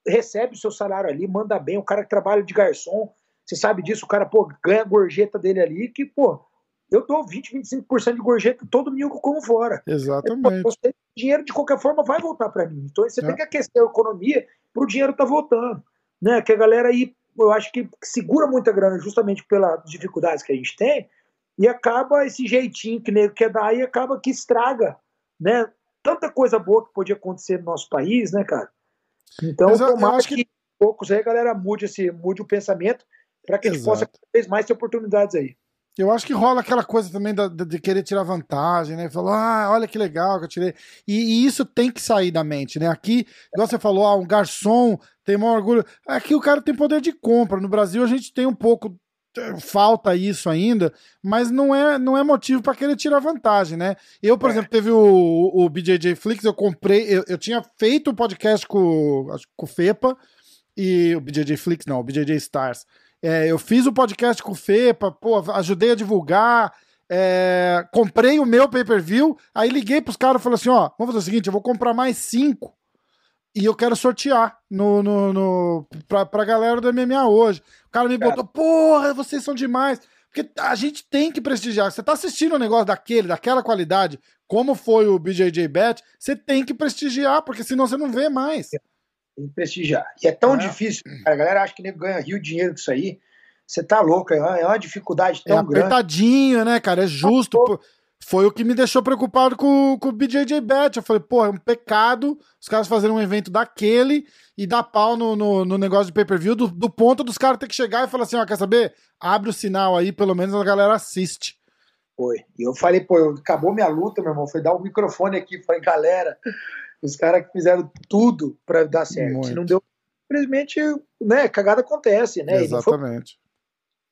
recebe o seu salário ali, manda bem. O cara que trabalha de garçom, você sabe disso, o cara pô, ganha a gorjeta dele ali, que pô, eu dou 20, 25% de gorjeta todo domingo como fora. Exatamente. o dinheiro de qualquer forma vai voltar para mim. Então você é. tem que aquecer a economia para o dinheiro estar tá voltando. Né? Que a galera aí, eu acho que segura muita grana justamente pelas dificuldades que a gente tem e acaba esse jeitinho que nego quer dar e acaba que estraga, né? Tanta coisa boa que podia acontecer no nosso país, né, cara? Então, eu, eu acho que... que poucos aí a galera mude, esse, mude o pensamento para que a gente possa cada vez mais ter oportunidades aí. Eu acho que rola aquela coisa também da, de querer tirar vantagem, né? Falar, ah, olha que legal que eu tirei. E, e, isso tem que sair da mente, né? Aqui, igual você falou, ah, um garçom tem maior orgulho. Aqui o cara tem poder de compra. No Brasil a gente tem um pouco falta isso ainda, mas não é, não é motivo para querer tirar vantagem, né? Eu, por é. exemplo, teve o, o BJJ Flix, eu comprei, eu, eu tinha feito o um podcast com, com o FEPA e o BJJ Flix, não, o BJJ Stars. É, eu fiz o podcast com o FEPA, pô, ajudei a divulgar, é, comprei o meu pay-per-view, aí liguei pros caras e falei assim, ó, vamos fazer o seguinte, eu vou comprar mais cinco e eu quero sortear no, no, no, pra, pra galera do MMA hoje. O cara me botou, porra, vocês são demais. Porque a gente tem que prestigiar. Você tá assistindo um negócio daquele, daquela qualidade, como foi o BJJ Bet, você tem que prestigiar, porque senão você não vê mais. Tem que prestigiar. E é tão é. difícil, a galera acha que nego ganha rio dinheiro com isso aí. Você tá louco, é uma, é dificuldade tão é apertadinho, grande. né, cara? É justo. Tá foi o que me deixou preocupado com, com o BJJ Bet. Eu falei, pô, é um pecado os caras fazerem um evento daquele e dar pau no, no, no negócio de pay-per-view, do, do, ponto dos caras ter que chegar e falar assim, ó, quer saber? Abre o sinal aí, pelo menos a galera assiste. Foi. E eu falei, pô, acabou minha luta, meu irmão. Foi dar o um microfone aqui. Falei, galera, os caras que fizeram tudo para dar certo. Muito. Se não deu, simplesmente, né, cagada acontece, né? Exatamente.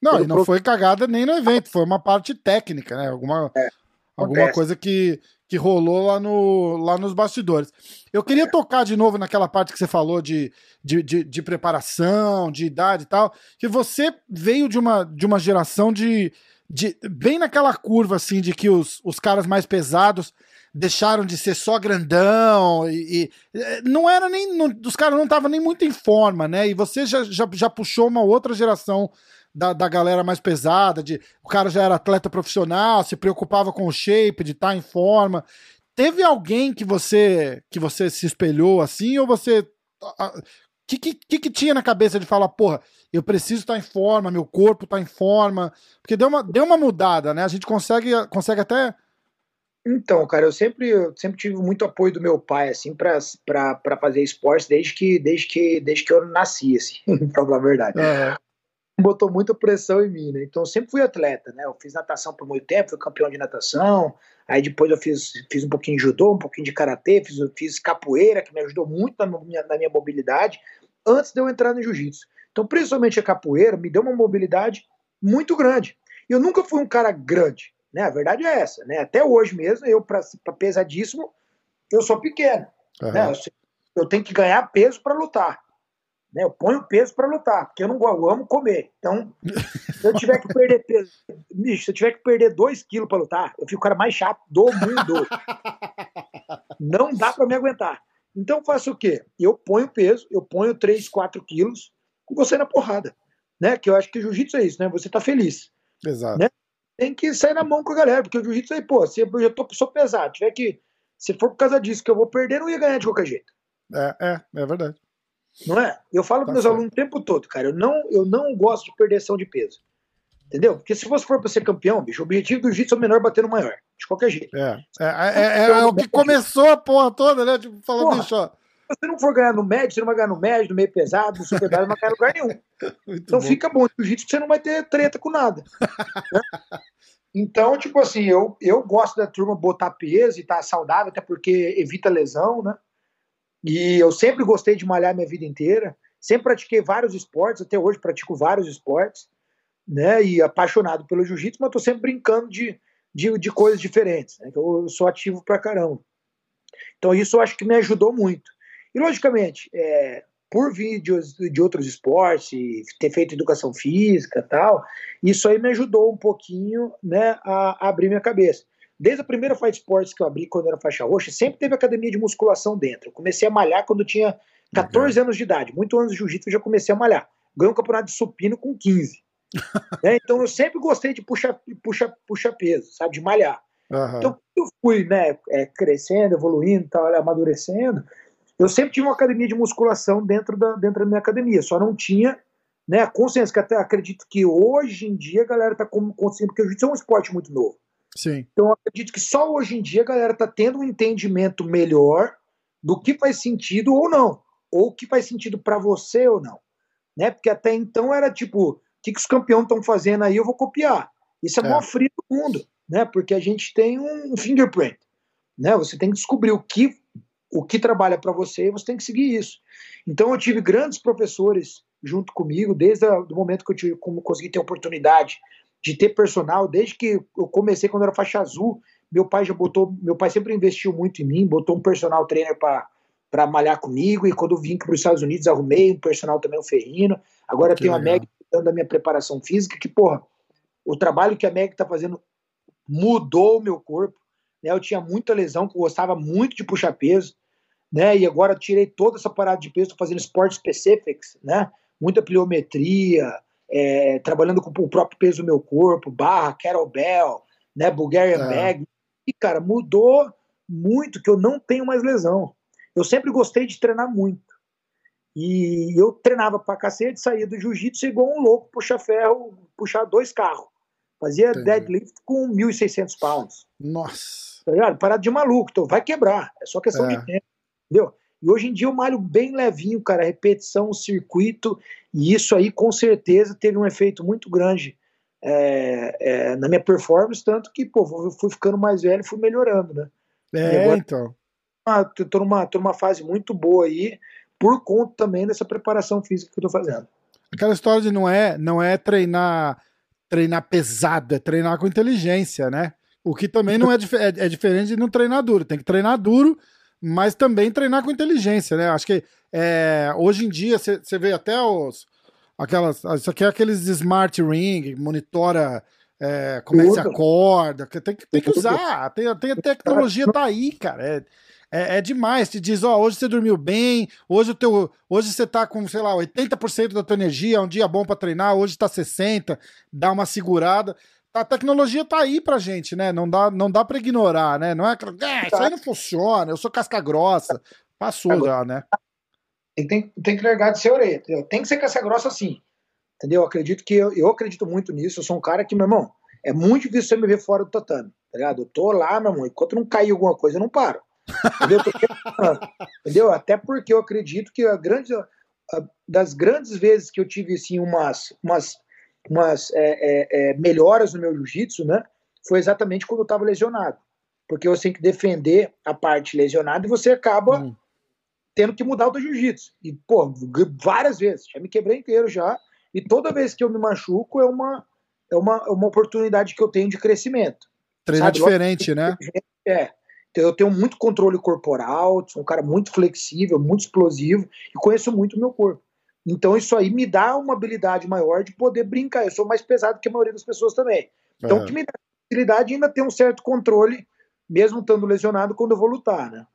Não, foi... não, e não foi cagada nem no evento, foi uma parte técnica, né? Alguma, é. Alguma coisa que, que rolou lá, no, lá nos bastidores. Eu queria é. tocar de novo naquela parte que você falou de, de, de, de, preparação, de idade e tal, que você veio de uma, de uma geração de, de. bem naquela curva, assim, de que os, os caras mais pesados deixaram de ser só grandão e, e é, não era nem. Não, os caras não estavam nem muito em forma, né? E você já, já, já puxou uma outra geração da, da galera mais pesada, de o cara já era atleta profissional, se preocupava com o shape, de estar tá em forma. Teve alguém que você que você se espelhou assim, ou você. Que, que, que, tinha na cabeça de falar, porra, eu preciso estar tá em forma, meu corpo está em forma? Porque deu uma, deu uma mudada, né? A gente consegue, consegue até. Então, cara, eu sempre, eu sempre tive muito apoio do meu pai, assim, para fazer esporte desde que, desde que, desde que eu nasci, assim, (laughs) pra falar a verdade. Uhum botou muita pressão em mim, né? Então eu sempre fui atleta, né? Eu fiz natação por muito tempo, fui campeão de natação. Aí depois eu fiz, fiz um pouquinho de judô, um pouquinho de karatê, fiz, fiz capoeira, que me ajudou muito na minha, na minha mobilidade, antes de eu entrar no jiu-jitsu. Então, principalmente a capoeira me deu uma mobilidade muito grande. Eu nunca fui um cara grande, né? A verdade é essa, né? Até hoje mesmo, eu, para pesadíssimo, eu sou pequeno. Uhum. Né? Eu, eu tenho que ganhar peso para lutar. Né? Eu ponho peso para lutar, porque eu não eu amo comer. Então, se eu tiver que perder peso, (laughs) bicho, se eu tiver que perder 2 quilos para lutar, eu fico o cara mais chato do mundo. (laughs) Não dá para me aguentar. Então, eu faço o quê? Eu ponho peso, eu ponho 3, 4 quilos com você na porrada. Né? Que eu acho que jiu-jitsu é isso, né? Você tá feliz. Exato. Né? Tem que sair na mão com a galera, porque o jiu-jitsu aí, pô, se eu já tô, sou pesado, tiver que. Se for por causa disso que eu vou perder, não ia ganhar de qualquer jeito. É, é, é verdade. Não é? Eu falo tá para meus certo. alunos o tempo todo, cara. Eu não, eu não gosto de perdeção de peso. Entendeu? Porque se você for para ser campeão, bicho, o objetivo do jiu-jitsu é o menor bater no maior. De qualquer jeito. É, é, é, é, é o que começou a porra toda, né? Tipo, falando porra, bicho, ó. Se você não for ganhar no médio, você não vai ganhar no médio, no meio pesado, no super pesado, não vai ganhar em lugar nenhum. (laughs) Muito então bom. fica bom. No jiu-jitsu você não vai ter treta com nada. né? (laughs) Então, tipo assim, eu, eu gosto da turma botar peso e estar tá saudável, até porque evita lesão, né? E eu sempre gostei de malhar minha vida inteira, sempre pratiquei vários esportes, até hoje pratico vários esportes, né? E apaixonado pelo jiu-jitsu, mas tô sempre brincando de, de, de coisas diferentes, né? Então, eu sou ativo pra caramba. Então isso eu acho que me ajudou muito. E logicamente, é, por vídeos de outros esportes, ter feito educação física tal, isso aí me ajudou um pouquinho né, a, a abrir minha cabeça. Desde a primeira Fight Sports que eu abri quando era faixa roxa, sempre teve academia de musculação dentro. Eu comecei a malhar quando tinha 14 uhum. anos de idade. Muito anos de jiu-jitsu eu já comecei a malhar. Ganhei um campeonato de supino com 15. (laughs) né? Então eu sempre gostei de puxar, puxar, puxar peso, sabe? De malhar. Uhum. Então, eu fui né, é, crescendo, evoluindo, tal, amadurecendo, eu sempre tive uma academia de musculação dentro da, dentro da minha academia, só não tinha né, consciência, que até acredito que hoje em dia a galera está consciente, porque o jiu-jitsu é um esporte muito novo. Sim. Então acredito que só hoje em dia a galera está tendo um entendimento melhor do que faz sentido ou não, ou o que faz sentido para você ou não. Né? Porque até então era tipo, o que, que os campeões estão fazendo aí, eu vou copiar. Isso é, é. maior frio do mundo, né? Porque a gente tem um fingerprint. Né? Você tem que descobrir o que, o que trabalha para você e você tem que seguir isso. Então eu tive grandes professores junto comigo, desde o momento que eu tive, como consegui ter oportunidade de ter personal, desde que eu comecei quando era faixa azul, meu pai já botou, meu pai sempre investiu muito em mim, botou um personal trainer para malhar comigo, e quando eu vim para os Estados Unidos, arrumei um personal também, o Ferrino. Agora que tenho legal. a Meg dando a minha preparação física, que, porra, o trabalho que a Meg está fazendo mudou o meu corpo. Né? Eu tinha muita lesão, que eu gostava muito de puxar peso, né? E agora tirei toda essa parada de peso, estou fazendo sport specifics, né? muita pliometria, é, trabalhando com o próprio peso do meu corpo, barra, kettlebell, né, Bulgarian é. bag. E, cara, mudou muito que eu não tenho mais lesão. Eu sempre gostei de treinar muito. E eu treinava pra cacete, saía do jiu-jitsu igual um louco, puxar ferro, puxar dois carros. Fazia Entendi. deadlift com 1.600 pounds. Nossa. Tá ligado? Parado de maluco. Então vai quebrar. É só questão é. de tempo. Entendeu? E hoje em dia eu malho bem levinho, cara, repetição, circuito, e isso aí com certeza teve um efeito muito grande é, é, na minha performance, tanto que, pô, eu fui ficando mais velho e fui melhorando, né? É, agora, então. Ah, tô numa, tô numa fase muito boa aí, por conta também dessa preparação física que eu tô fazendo. Aquela história de não é, não é treinar, treinar pesado, é treinar com inteligência, né? O que também não é, (laughs) é, é diferente de não treinar duro. Tem que treinar duro mas também treinar com inteligência, né? Acho que é, hoje em dia você vê até os. Aquelas, isso aqui é aqueles smart ring, monitora é, como é que se acorda. Tem, tem que usar, tem, tem a tecnologia tá aí, cara. É, é, é, demais. Te diz, ó, hoje você dormiu bem, hoje o teu, hoje você tá com, sei lá, 80% da tua energia, é um dia bom para treinar, hoje tá 60, dá uma segurada a tecnologia tá aí pra gente, né? Não dá, não dá pra ignorar, né? Não é aquela, ah, isso aí não funciona, eu sou casca grossa. Passou Agora, já, né? Tem, tem que largar de ser orelha, entendeu? Tem que ser casca grossa sim, entendeu? Eu acredito que, eu, eu acredito muito nisso, eu sou um cara que, meu irmão, é muito difícil você me ver fora do tatame, tá ligado? Eu tô lá, meu irmão, enquanto não cair alguma coisa, eu não paro. Entendeu? (laughs) entendeu? Até porque eu acredito que a grande, a, das grandes vezes que eu tive, assim, umas, umas umas é, é, é, melhoras no meu jiu-jitsu, né? Foi exatamente quando eu estava lesionado. Porque você tem que defender a parte lesionada e você acaba hum. tendo que mudar o teu jiu-jitsu. E, pô, várias vezes. Já me quebrei inteiro já. E toda vez que eu me machuco é uma, é uma, é uma oportunidade que eu tenho de crescimento. Treinar diferente, né? É. Então, eu tenho muito controle corporal, sou um cara muito flexível, muito explosivo e conheço muito o meu corpo. Então isso aí me dá uma habilidade maior de poder brincar. Eu sou mais pesado que a maioria das pessoas também. Então o que me dá habilidade ainda tem um certo controle, mesmo estando lesionado, quando eu vou lutar, né?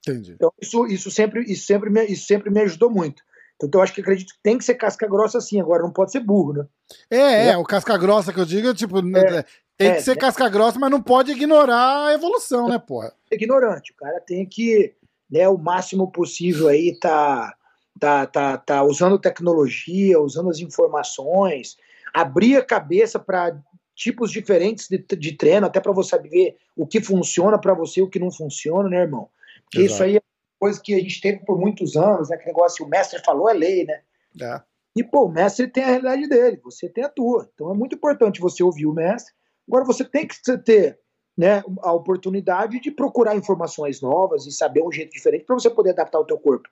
Entendi. Então isso, isso, sempre, isso, sempre, me, isso sempre me ajudou muito. Então eu acho que acredito que tem que ser casca grossa sim, agora não pode ser burro, né? É, é, o casca grossa que eu digo, tipo, né, é, tem que é, ser é, casca grossa, mas não pode ignorar a evolução, né, porra? Ignorante, o cara tem que, né, o máximo possível aí tá tá, tá, tá usando tecnologia, usando as informações, abrir a cabeça para tipos diferentes de, de treino, até para você saber o que funciona para você e o que não funciona, né, irmão? Porque Exato. isso aí é coisa que a gente teve por muitos anos, né? Que negócio, o mestre falou é lei, né? É. E, pô, o mestre tem a realidade dele, você tem a tua. Então é muito importante você ouvir o mestre. Agora você tem que ter né, a oportunidade de procurar informações novas e saber um jeito diferente para você poder adaptar o teu corpo.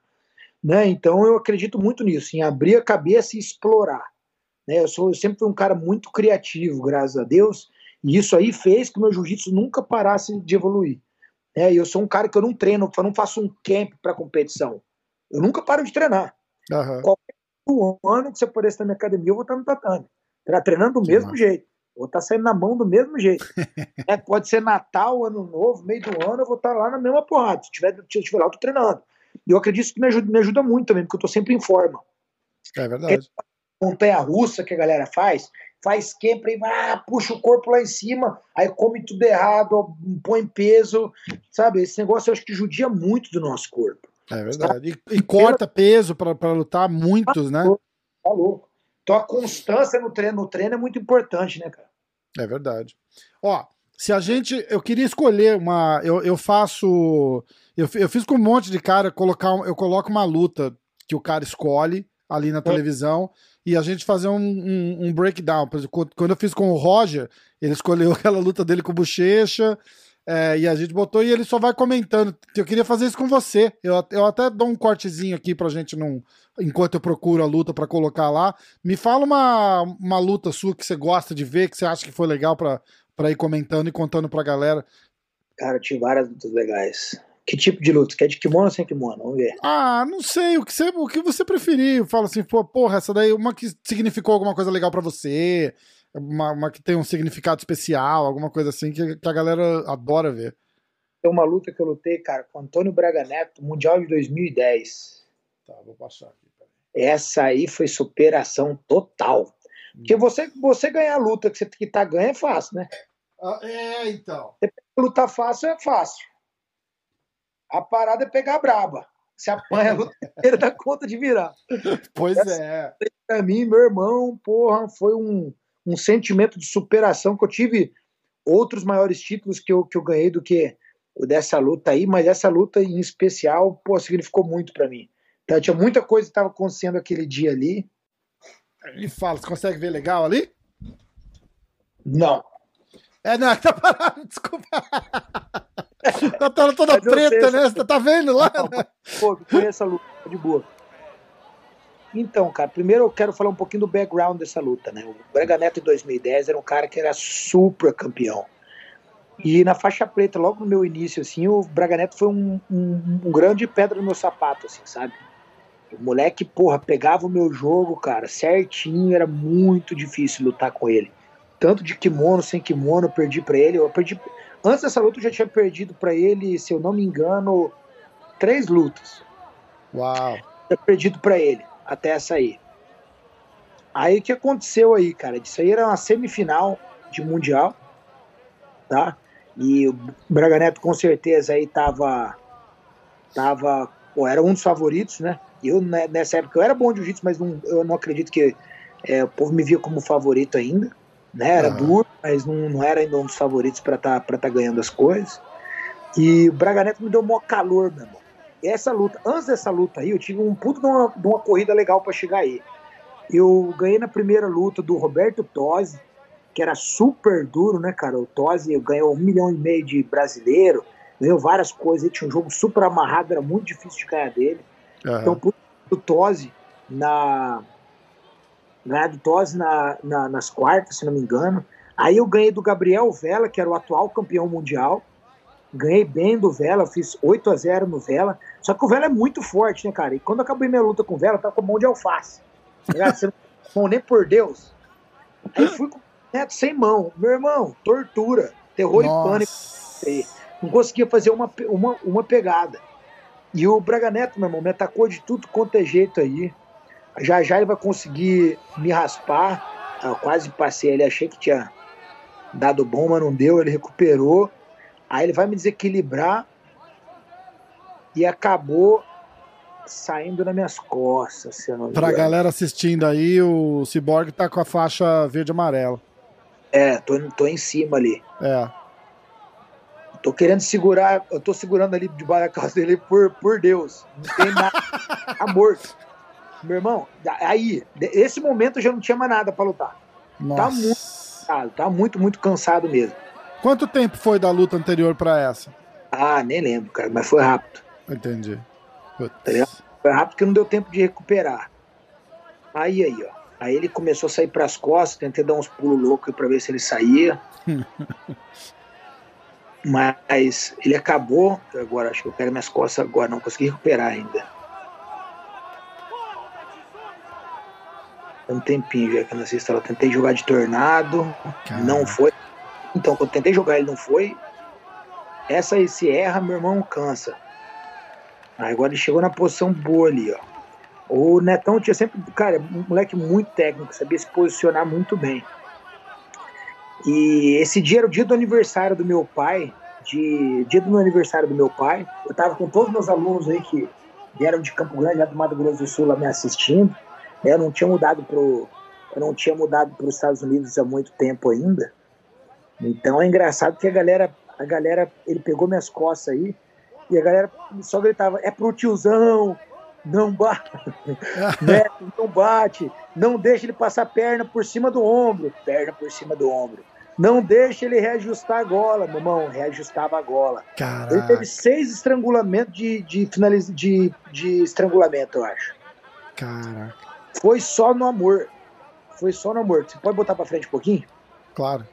Né? Então eu acredito muito nisso, em abrir a cabeça e explorar. Né? Eu, sou, eu sempre fui um cara muito criativo, graças a Deus, e isso aí fez que o meu jiu-jitsu nunca parasse de evoluir. Né? E eu sou um cara que eu não treino, eu não faço um camp para competição. Eu nunca paro de treinar. Uhum. Qualquer ano que você apareça na minha academia, eu vou estar no tatame. Tá treinando do mesmo jeito. Vou estar saindo na mão do mesmo jeito. (laughs) é, pode ser Natal, Ano Novo, meio do ano, eu vou estar lá na mesma porrada. Se tiver, se tiver lá, eu tô treinando. Eu acredito que me ajuda, me ajuda muito também, porque eu estou sempre em forma. É verdade. montanha russa que a galera faz, faz esquema e ah, puxa o corpo lá em cima, aí come tudo errado, põe peso, sabe? Esse negócio eu acho que judia muito do nosso corpo. É verdade. E, e corta peso para lutar muitos, né? Tá louco. Então a constância no treino, no treino é muito importante, né, cara? É verdade. Ó, se a gente. Eu queria escolher uma. Eu, eu faço. Eu, eu fiz com um monte de cara colocar. Eu coloco uma luta que o cara escolhe ali na é. televisão e a gente fazer um, um, um, breakdown. Por exemplo, quando eu fiz com o Roger, ele escolheu (laughs) aquela luta dele com o Bochecha. É, e a gente botou e ele só vai comentando. Eu queria fazer isso com você. Eu, eu até dou um cortezinho aqui pra gente não. Enquanto eu procuro a luta para colocar lá. Me fala uma, uma luta sua que você gosta de ver, que você acha que foi legal pra, pra ir comentando e contando pra galera. Cara, eu tive várias lutas legais. Que tipo de luta? Quer de kimono ou sem kimono? Vamos ver. Ah, não sei. O que você, o que você preferir. Fala assim, pô, porra, essa daí, uma que significou alguma coisa legal para você uma, uma, que tem um significado especial, alguma coisa assim que, que, a galera adora ver. Tem uma luta que eu lutei, cara, com Antônio Braga Neto, Mundial de 2010. Tá, vou passar aqui. Essa aí foi superação total. Porque hum. você, você ganhar a luta que você que tá ganhando é fácil, né? Ah, é, então. lutar fácil é fácil. A parada é pegar a braba. Você apanha a luta (laughs) inteira dá conta de virar. Pois Essa, é. Pra mim, meu irmão, porra, foi um um sentimento de superação que eu tive outros maiores títulos que eu, que eu ganhei do que o dessa luta aí, mas essa luta em especial, pô, significou muito para mim. Então, tinha muita coisa que estava acontecendo aquele dia ali. Me fala, você consegue ver legal ali? Não. É, não, (laughs) tá parado, desculpa. (laughs) tá toda preta, né? Você tá vendo lá? Não, né? Pô, conheço a luta, de boa. Então, cara, primeiro eu quero falar um pouquinho do background dessa luta, né? O Braga Neto em 2010 era um cara que era super campeão. E na faixa preta, logo no meu início, assim, o Braga Neto foi um, um, um grande pedra no meu sapato, assim, sabe? O moleque, porra, pegava o meu jogo, cara, certinho, era muito difícil lutar com ele. Tanto de kimono, sem kimono, eu perdi pra ele. Eu perdi. Antes dessa luta eu já tinha perdido para ele, se eu não me engano, três lutas. Uau! Eu perdido para ele até essa aí. Aí o que aconteceu aí, cara? Isso aí era uma semifinal de Mundial, tá? E o Braga Neto com certeza aí tava. tava pô, era um dos favoritos, né? Eu, né, nessa época, eu era bom de jiu-jitsu, mas não, eu não acredito que é, o povo me via como favorito ainda. Né? Era uhum. duro, mas não, não era ainda um dos favoritos para estar tá, tá ganhando as coisas. E o Braga Neto me deu maior calor, meu irmão essa luta, antes dessa luta aí, eu tive um puto de uma, de uma corrida legal para chegar aí. Eu ganhei na primeira luta do Roberto Tosi, que era super duro, né, cara? O Tosi ganhou um milhão e meio de brasileiro, ganhou várias coisas, tinha um jogo super amarrado, era muito difícil de ganhar dele. Uhum. Então, o Tosi na. Ganhar do Tosi na, na, nas quartas, se não me engano. Aí eu ganhei do Gabriel Vela, que era o atual campeão mundial ganhei bem do Vela, fiz 8 a 0 no Vela. Só que o Vela é muito forte, né, cara? E quando eu acabei minha luta com o Vela, tava com mão de alface. Tá Você não nem por Deus. Aí fui com o Neto sem mão. Meu irmão, tortura, terror Nossa. e pânico. Não conseguia fazer uma, uma, uma pegada. E o Braga Neto, meu irmão, me atacou de tudo quanto é jeito aí. Já já ele vai conseguir me raspar. Eu quase passei ali, achei que tinha dado bom, mas não deu. Ele recuperou. Aí ele vai me desequilibrar e acabou saindo nas minhas costas. Se pra galera assistindo aí, o Cyborg tá com a faixa verde e amarela. É, tô, tô em cima ali. É. Tô querendo segurar, eu tô segurando ali debaixo da calça dele por, por Deus. Não tem nada. (laughs) Amor. Meu irmão, aí, esse momento eu já não tinha mais nada para lutar. Tá Nossa. Tá muito cansado, tá muito, muito cansado mesmo. Quanto tempo foi da luta anterior para essa? Ah, nem lembro, cara, mas foi rápido. Entendi. Tá foi rápido porque não deu tempo de recuperar. Aí, aí, ó. Aí ele começou a sair para as costas, tentei dar uns pulos loucos para ver se ele saía. (laughs) mas ele acabou. Agora, acho que eu pego minhas costas agora, não consegui recuperar ainda. um tempinho já que eu não assisto ela. Tentei jogar de tornado, Caramba. não foi. Então, quando tentei jogar ele não foi. Essa aí se erra, meu irmão cansa. Aí agora ele chegou na posição boa ali, ó. O Netão tinha sempre, cara, um moleque muito técnico, sabia se posicionar muito bem. E esse dia era o dia do aniversário do meu pai, de dia do meu aniversário do meu pai. Eu tava com todos os meus alunos aí que vieram de Campo Grande, lá do Mato Grosso do Sul, lá me assistindo. Eu não tinha mudado pro, eu não tinha mudado para os Estados Unidos há muito tempo ainda. Então é engraçado que a galera, a galera, ele pegou minhas costas aí e a galera só gritava: é pro tiozão, (laughs) não bate, não bate, não deixa ele passar a perna por cima do ombro, perna por cima do ombro. Não deixa ele reajustar a gola, meu irmão, reajustava a gola. Caraca. Ele teve seis estrangulamentos de, de, finaliz... de, de estrangulamento, eu acho. Caraca. Foi só no amor. Foi só no amor. Você pode botar pra frente um pouquinho? Claro.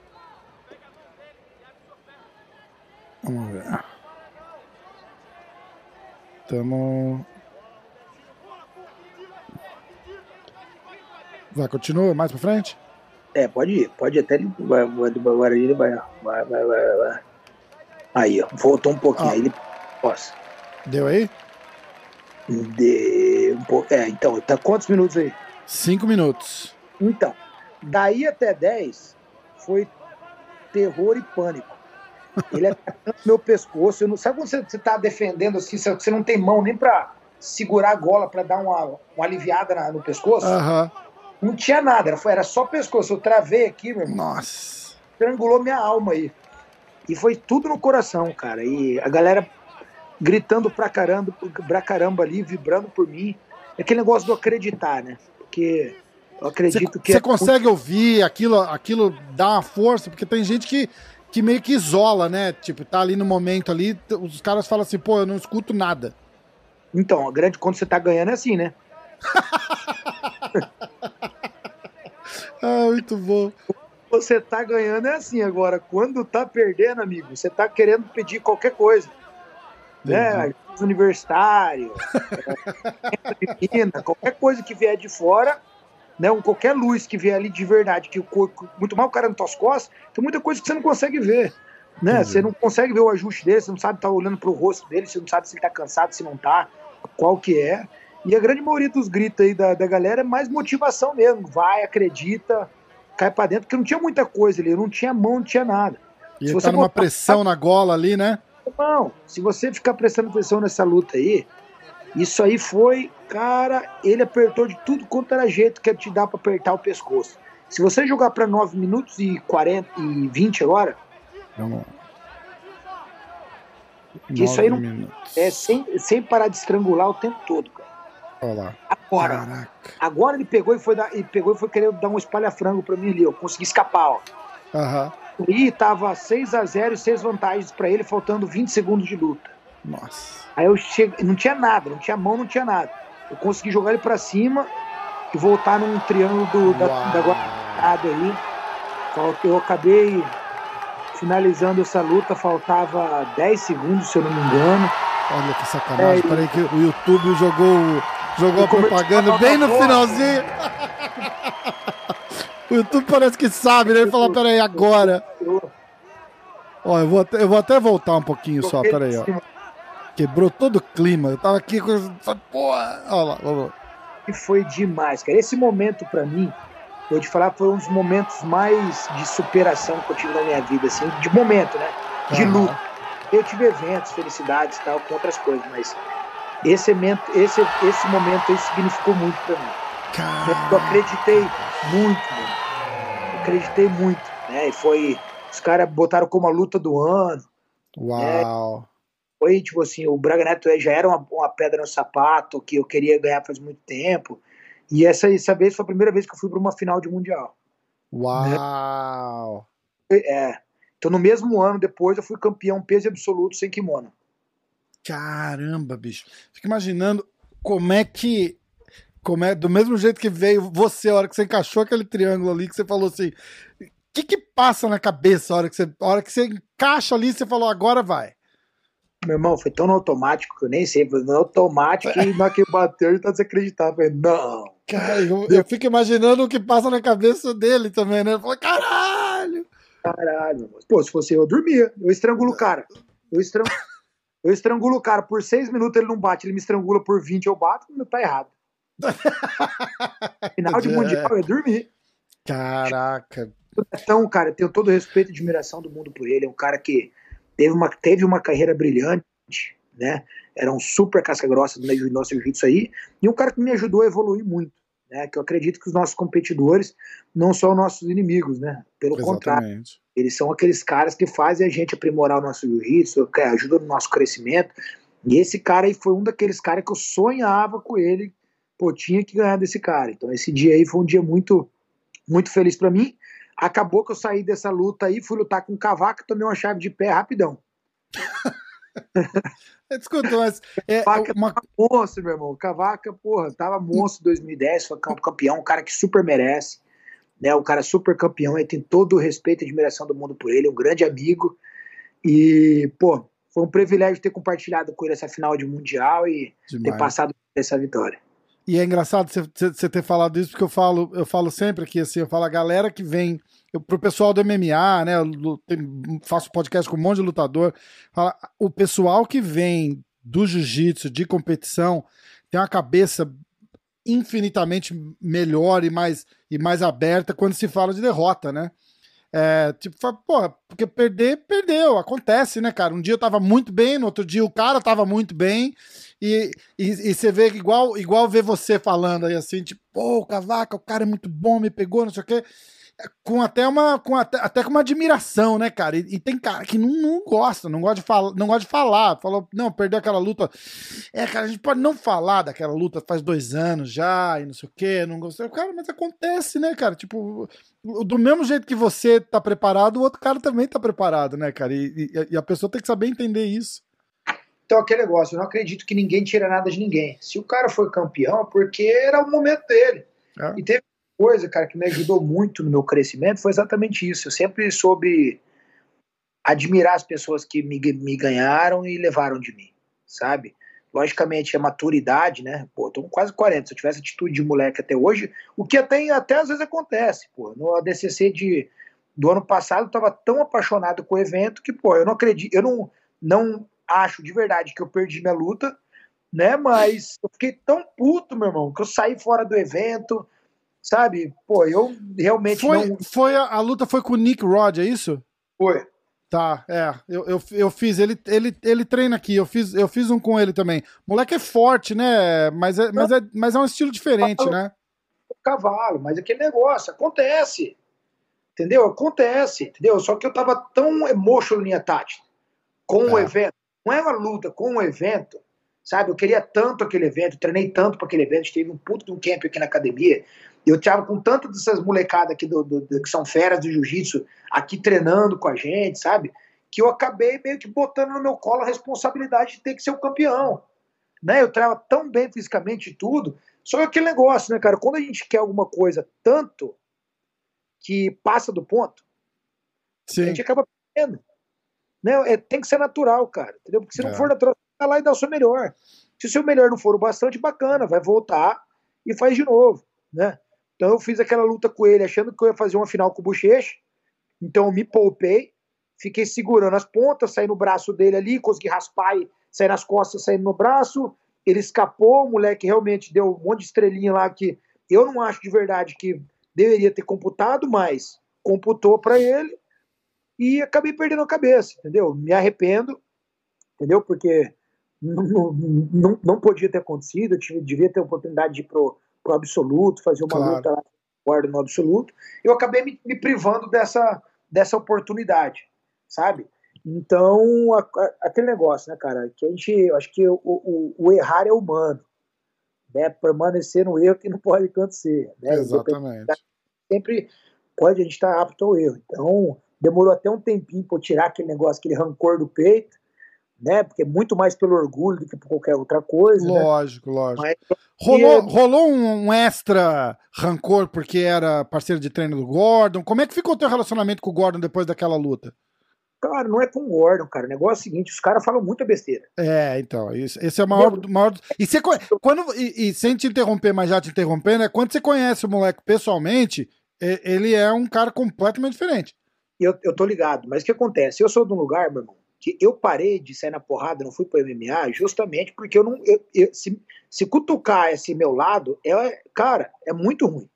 Vamos ver. Tamo. Vai, continua mais pra frente? É, pode ir. Pode ir até ele vai, vai, vai, ele vai, vai, vai. Aí, ó. Voltou um pouquinho. Ah. Aí ele. Posso. Deu aí? De... um pouco- É, então, tá quantos minutos aí? Cinco minutos. Então, daí até 10 foi terror e pânico. Ele (laughs) atacando meu pescoço. Eu não, sabe quando você, você tá defendendo assim, você, não tem mão nem pra segurar a gola pra dar uma, uma aliviada na- no pescoço? Aham. Não tinha nada, era, era só pescoço. Eu travei aqui, meu irmão. Nossa. estrangulou minha alma aí. E foi tudo no coração, cara. E a galera gritando pra caramba, pra caramba ali, vibrando por mim. É aquele negócio do acreditar, né? Porque eu acredito que. você é consegue ouvir aquilo, aquilo dá uma força, porque tem gente que, que meio que isola, né? Tipo, tá ali no momento ali, os caras falam assim, pô, eu não escuto nada. Então, a grande quando você tá ganhando é assim, né? (laughs) Ah, muito bom. Você tá ganhando é assim. Agora, quando tá perdendo, amigo, você tá querendo pedir qualquer coisa. Né? Entendi. Universitário, é, (laughs) menina, qualquer coisa que vier de fora, né? Um, qualquer luz que vier ali de verdade, que o corpo, muito mal o cara nas tuas costas, tem muita coisa que você não consegue ver. Né? Entendi. Você não consegue ver o ajuste dele, você não sabe estar olhando pro rosto dele, você não sabe se ele tá cansado, se não tá, qual que é. E a grande maioria dos gritos aí da, da galera é mais motivação mesmo. Vai, acredita, cai pra dentro, porque não tinha muita coisa ali, não tinha mão, não tinha nada. E Se ele você tá numa botar- pressão na gola ali, né? Não, se você ficar prestando atenção nessa luta aí, isso aí foi, cara, ele apertou de tudo quanto era jeito que te dá pra apertar o pescoço. Se você jogar pra 9 minutos e 40 e 20 agora, Vamos. Isso aí não- minutos. é sem, sem parar de estrangular o tempo todo, cara. Olha lá. Agora, Caraca. agora ele pegou e foi dar, ele pegou e foi querer dar um espalha-frango pra mim ali, eu consegui escapar, ó. Aham. E tava 6 a 0 e 6 vantagens pra ele, faltando 20 segundos de luta. Nossa. Aí eu cheguei, não tinha nada, não tinha mão, não tinha nada. Eu consegui jogar ele pra cima e voltar num triângulo do, da, Uau. da guardada aí. Eu acabei finalizando essa luta, faltava 10 segundos, se eu não me engano. Olha que sacanagem. É, Peraí que o YouTube jogou, jogou a propaganda da bem no finalzinho. o YouTube parece que sabe, né? Ele falou, peraí, agora. Ó, eu vou, até, eu vou até voltar um pouquinho só, peraí, ó. Quebrou todo o clima. Eu tava aqui com. Porra! Olha lá, vamos lá. E foi demais, cara. Esse momento pra mim, vou te falar, foi um dos momentos mais de superação que eu tive na minha vida, assim, de momento, né? De Aham. luta. Eu tive eventos, felicidades e tal, com outras coisas, mas esse esse, esse momento aí significou muito pra mim. Eu Cara, acreditei muito, mano. Eu acreditei muito, né? E foi. Os caras botaram como a luta do ano. uau. Foi tipo assim, o Braga Neto já era uma, uma pedra no sapato que eu queria ganhar faz muito tempo. E essa, essa vez foi a primeira vez que eu fui para uma final de mundial. Uau. É. Então no mesmo ano depois eu fui campeão peso absoluto sem kimono. Caramba, bicho. Fico imaginando como é que. Como é, do mesmo jeito que veio você, a hora que você encaixou aquele triângulo ali, que você falou assim. O que que passa na cabeça a hora que você, a hora que você encaixa ali, você falou, agora vai. Meu irmão, foi tão no automático que eu nem sei, foi no automático e na que bateu e tá desacreditado. Eu Falei, não. Cara, eu, eu fico imaginando o que passa na cabeça dele também, né? Fala, caralho! Caralho. Pô, se fosse eu, eu dormia. Eu estrangulo o cara. Eu, estran... eu estrangulo o cara por seis minutos, ele não bate, ele me estrangula por 20, eu bato, tá errado. (laughs) Final de Mundial, eu ia dormir. Caraca. Então, cara, eu tenho todo o respeito e admiração do mundo por ele. É um cara que teve uma, teve uma carreira brilhante, né? Era um super casca-grossa do meio do nosso jiu-jitsu aí. E um cara que me ajudou a evoluir muito. Né, que eu acredito que os nossos competidores não são nossos inimigos, né? Pelo Exatamente. contrário, eles são aqueles caras que fazem a gente aprimorar o nosso jiu-jitsu, que ajudam no nosso crescimento. E esse cara aí foi um daqueles caras que eu sonhava com ele, pô, tinha que ganhar desse cara. Então esse dia aí foi um dia muito, muito feliz para mim. Acabou que eu saí dessa luta aí, fui lutar com o Cavaco, tomei uma chave de pé rapidão. (laughs) Desculpa, mas. É, Cavaca uma... monstro, meu irmão. Cavaca, porra, tava monstro em 2010, foi campeão, um cara que super merece. Né, um cara super campeão, ele tem todo o respeito e admiração do mundo por ele, um grande amigo. E, pô, foi um privilégio ter compartilhado com ele essa final de Mundial e Demais. ter passado essa vitória. E é engraçado você ter falado isso, porque eu falo, eu falo sempre aqui, assim, eu falo a galera que vem, pro pessoal do MMA, né, tem, faço podcast com um monte de lutador, fala, o pessoal que vem do jiu-jitsu, de competição, tem uma cabeça infinitamente melhor e mais, e mais aberta quando se fala de derrota, né? É, tipo, pô, porque perder, perdeu, acontece, né, cara? Um dia eu tava muito bem, no outro dia o cara tava muito bem, e, e, e você vê igual, igual ver você falando aí assim, tipo, pô, Cavaca, o cara é muito bom, me pegou, não sei o quê com até uma com até, até com uma admiração, né, cara? E, e, tem cara que não, não gosta, não gosta de falar, não gosta de falar. Falou, não, perdeu aquela luta. É, cara, a gente pode não falar daquela luta faz dois anos já e não sei o quê, não gostei. Cara, mas acontece, né, cara? Tipo, do mesmo jeito que você tá preparado, o outro cara também tá preparado, né, cara? E, e, e a pessoa tem que saber entender isso. Então, aquele negócio, eu não acredito que ninguém tira nada de ninguém. Se o cara foi campeão, porque era o momento dele. É. E teve coisa, cara, que me ajudou muito no meu crescimento foi exatamente isso. Eu sempre soube admirar as pessoas que me, me ganharam e levaram de mim, sabe? Logicamente, a maturidade, né? Pô, tô com quase 40. Se eu tivesse atitude de moleque até hoje, o que até, até às vezes acontece, pô. No ADCC de, do ano passado, eu tava tão apaixonado com o evento que, pô, eu não acredito, eu não, não acho de verdade que eu perdi minha luta, né? Mas eu fiquei tão puto, meu irmão, que eu saí fora do evento, Sabe? Pô, eu realmente foi, não. Foi a, a, luta foi com o Nick Rod, é isso? Foi. Tá, é. Eu, eu, eu fiz, ele, ele, ele treina aqui, eu fiz, eu fiz um com ele também. O moleque é forte, né? Mas é, mas é, mas é um estilo diferente, né? Cavalo, mas aquele negócio, acontece. Entendeu? Acontece, entendeu? Só que eu tava tão emotional em tática com é. o evento. Não é uma luta, com o evento, sabe? Eu queria tanto aquele evento, treinei tanto para aquele evento, teve um puto de um camp aqui na academia. Eu tava com tantas dessas molecadas aqui do, do, do, que são feras do jiu-jitsu aqui treinando com a gente, sabe? Que eu acabei meio que botando no meu colo a responsabilidade de ter que ser o campeão. Né? Eu trava tão bem fisicamente e tudo. Só que aquele negócio, né, cara? Quando a gente quer alguma coisa tanto que passa do ponto, Sim. a gente acaba perdendo. Né? É, tem que ser natural, cara. Entendeu? Porque se não é. for natural, você vai lá e dá o seu melhor. Se o seu melhor não for o bastante, bacana, vai voltar e faz de novo, né? Então eu fiz aquela luta com ele achando que eu ia fazer uma final com o Bochecha. Então eu me poupei, fiquei segurando as pontas, saí no braço dele ali, consegui raspar e sair nas costas, saindo no braço. Ele escapou, o moleque realmente deu um monte de estrelinha lá que eu não acho de verdade que deveria ter computado, mas computou para ele e acabei perdendo a cabeça, entendeu? Me arrependo, entendeu? Porque não, não, não podia ter acontecido, eu tive, devia ter a oportunidade de ir pro, pro absoluto, fazer uma claro. luta lá guarda no absoluto, eu acabei me, me, privando dessa, dessa oportunidade, sabe? Então, a, a, aquele negócio, né, cara, que a gente, eu acho que o, o, o, errar é humano, né, permanecer no erro que não pode acontecer, né? Exatamente. Sempre pode a gente estar tá apto ao erro, então demorou até um tempinho para tirar aquele negócio, aquele rancor do peito, né? Porque é muito mais pelo orgulho do que por qualquer outra coisa. Né? Lógico, né? lógico. Mas, rolou, rolou um, extra rancor porque era parceiro de treino do Gordon. Como é que ficou o teu relacionamento com o Gordon depois daquela luta? Cara, não é com o Gordon, cara. O negócio é o seguinte: os caras falam muita besteira. É, então. Isso, esse é o maior. maior... E, você, quando, e, e, sem te interromper, mas já te interrompendo, é quando você conhece o moleque pessoalmente, ele é um cara completamente diferente. Eu, eu tô ligado. Mas o que acontece? Eu sou de um lugar, meu irmão, que eu parei de sair na porrada, não fui para MMA, justamente porque eu não. Eu, eu, se, se cutucar esse meu lado, é, cara, é muito ruim.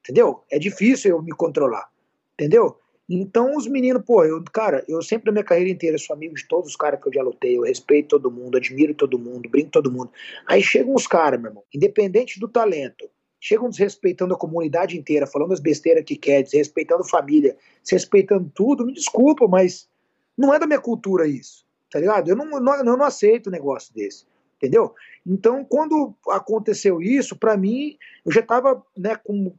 Entendeu? É difícil eu me controlar. Entendeu? Então os meninos, pô, eu, cara, eu sempre na minha carreira inteira sou amigo de todos os caras que eu já lutei, eu respeito todo mundo, admiro todo mundo, brinco todo mundo. Aí chegam os caras, meu irmão, independente do talento, chegam desrespeitando a comunidade inteira, falando as besteiras que quer, desrespeitando família, desrespeitando tudo, me desculpa, mas não é da minha cultura isso, tá ligado? Eu não, não, eu não aceito um negócio desse, entendeu? Então, quando aconteceu isso, para mim, eu já tava, né, com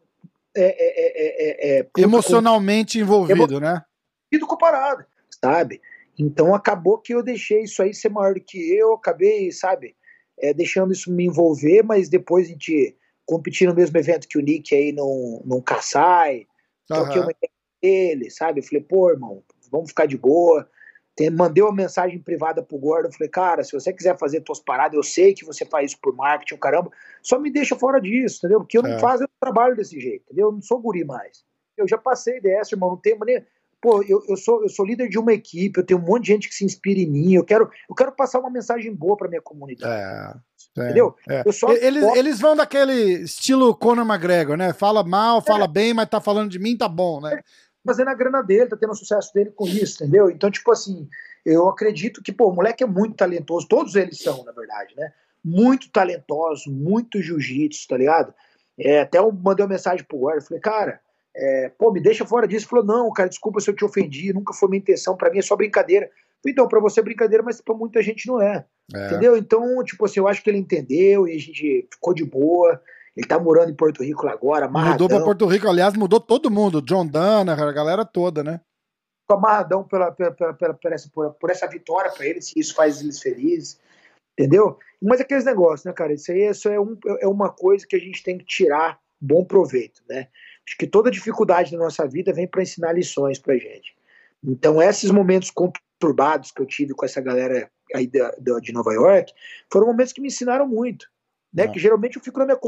é é, é, é, emocionalmente com, envolvido, né? Envolvido com parada, sabe? Então acabou que eu deixei isso aí ser maior do que eu, acabei, sabe, deixando isso me envolver, mas depois a gente competir no mesmo evento que o Nick aí num, num Kassai, troquei uma ideia dele, sabe? Eu falei, pô, irmão, vamos ficar de boa. Tem, mandei uma mensagem privada pro Gordon, falei, cara, se você quiser fazer tuas paradas, eu sei que você faz isso por marketing, caramba, só me deixa fora disso, entendeu? Porque eu não é. faço eu trabalho desse jeito, entendeu? Eu não sou guri mais. Eu já passei dessa, irmão, não tem maneira. Pô, eu, eu, sou, eu sou líder de uma equipe, eu tenho um monte de gente que se inspira em mim, eu quero, eu quero passar uma mensagem boa pra minha comunidade. É, entendeu? É. eles, posso... eles vão daquele estilo Conor McGregor, né? Fala mal, fala é. bem, mas tá falando de mim, tá bom, né? Fazendo a grana dele, tá tendo o sucesso dele com isso, entendeu? Então, tipo assim, eu acredito que, pô, o moleque é muito talentoso, todos eles são, na verdade, né? Muito talentoso, muito jiu-jitsu, tá ligado? É, até eu mandei uma mensagem pro guarda, falei, cara, é, pô, me deixa fora disso. Ele falou, não, cara, desculpa se eu te ofendi, nunca foi minha intenção, para mim é só brincadeira. Falei, então, pra você é brincadeira, mas pra muita gente não é, é. Entendeu? Então, tipo assim, eu acho que ele entendeu e a gente ficou de boa. Ele tá morando em Porto Rico agora, amarradão. Mudou pra Porto Rico, aliás, mudou todo mundo. John Dana, a galera toda, né? Ficou amarradão pela, pela, pela, pela, por, essa, por, por essa vitória pra eles, se isso faz eles felizes. Entendeu? Mas aqueles negócios, né, cara? Isso aí isso é, um, é uma coisa que a gente tem que tirar bom proveito, né? Acho que toda dificuldade da nossa vida vem para ensinar lições pra gente. Então, esses momentos conturbados que eu tive com essa galera aí da, de Nova York foram momentos que me ensinaram muito né? É. Que geralmente eu fico na minha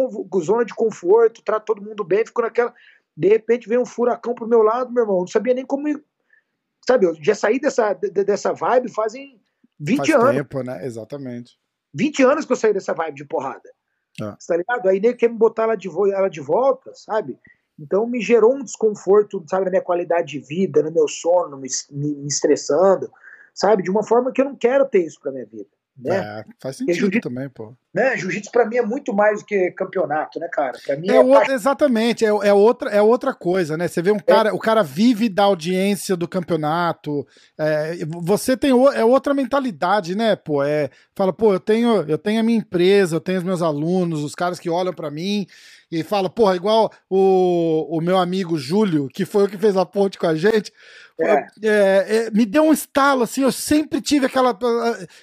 zona de conforto, trato todo mundo bem, fico naquela. De repente vem um furacão pro meu lado, meu irmão. Não sabia nem como. Sabe, eu já saí dessa, dessa vibe fazem 20 Faz anos. tempo, né? Exatamente. 20 anos que eu saí dessa vibe de porrada. É. Tá ligado? Aí nem quer me botar ela de, ela de volta, sabe? Então me gerou um desconforto, sabe, na minha qualidade de vida, no meu sono, me, me estressando, sabe? De uma forma que eu não quero ter isso pra minha vida. Né? É, faz sentido também, pô. Né? Jiu-jitsu pra mim é muito mais do que campeonato, né, cara? Pra mim é, é outra, exatamente, é, é, outra, é outra coisa, né? Você vê um é. cara, o cara vive da audiência do campeonato. É, você tem é outra mentalidade, né, pô? É, fala, pô, eu tenho, eu tenho a minha empresa, eu tenho os meus alunos, os caras que olham para mim e fala, porra, igual o, o meu amigo Júlio, que foi o que fez a ponte com a gente. É. É, é, me deu um estalo, assim, eu sempre tive aquela.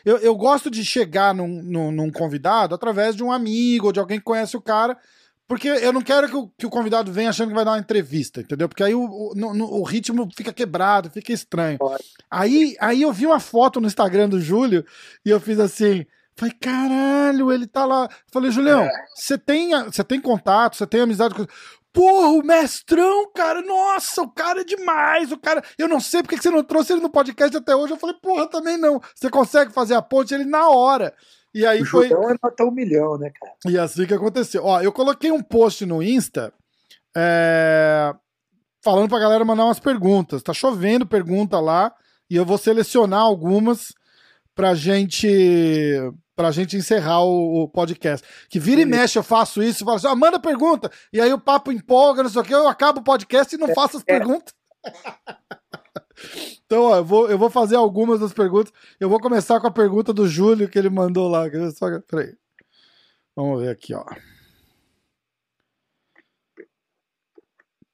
Eu, eu gosto de chegar num, num, num, convidado através de um amigo ou de alguém que conhece o cara, porque eu não quero que o, que o convidado venha achando que vai dar uma entrevista, entendeu? Porque aí o, o, no, o ritmo fica quebrado, fica estranho. Aí, aí eu vi uma foto no Instagram do Júlio e eu fiz assim. Falei, caralho, ele tá lá. Falei, Julião, é. você é. tem, você tem contato, você tem amizade com. Porra, o mestrão, cara, nossa, o cara é demais, o cara. Eu não sei porque você não trouxe ele no podcast até hoje. Eu falei, porra, também não. Você consegue fazer a ponte ele na hora. E aí o foi. O é matar um milhão, né, cara? E assim que aconteceu. Ó, eu coloquei um post no Insta é... falando pra galera mandar umas perguntas. Tá chovendo pergunta lá e eu vou selecionar algumas pra gente pra gente encerrar o, o podcast. Que vira e mexe, eu faço isso, falo assim, ah, manda pergunta, e aí o papo empolga, não sei o que, eu acabo o podcast e não é, faço as é. perguntas. (laughs) então, ó, eu vou, eu vou fazer algumas das perguntas. Eu vou começar com a pergunta do Júlio que ele mandou lá. Só, peraí. Vamos ver aqui, ó.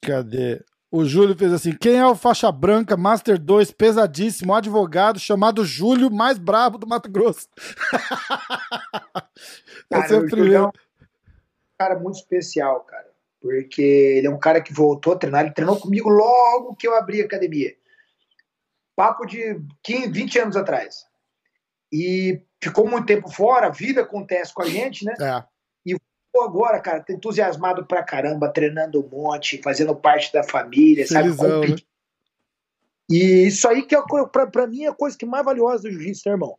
Cadê? O Júlio fez assim: quem é o faixa branca, Master 2, pesadíssimo, advogado, chamado Júlio, mais brabo do Mato Grosso? cara, (laughs) Esse é o primeiro. É um cara muito especial, cara. Porque ele é um cara que voltou a treinar, ele treinou comigo logo que eu abri a academia. Papo de 15, 20 anos atrás. E ficou muito tempo fora, a vida acontece com a gente, né? É agora, cara, tá entusiasmado pra caramba, treinando um monte, fazendo parte da família, Felizão, sabe? Né? E isso aí que é para mim é a coisa que mais valiosa do jiu-jitsu, né, irmão?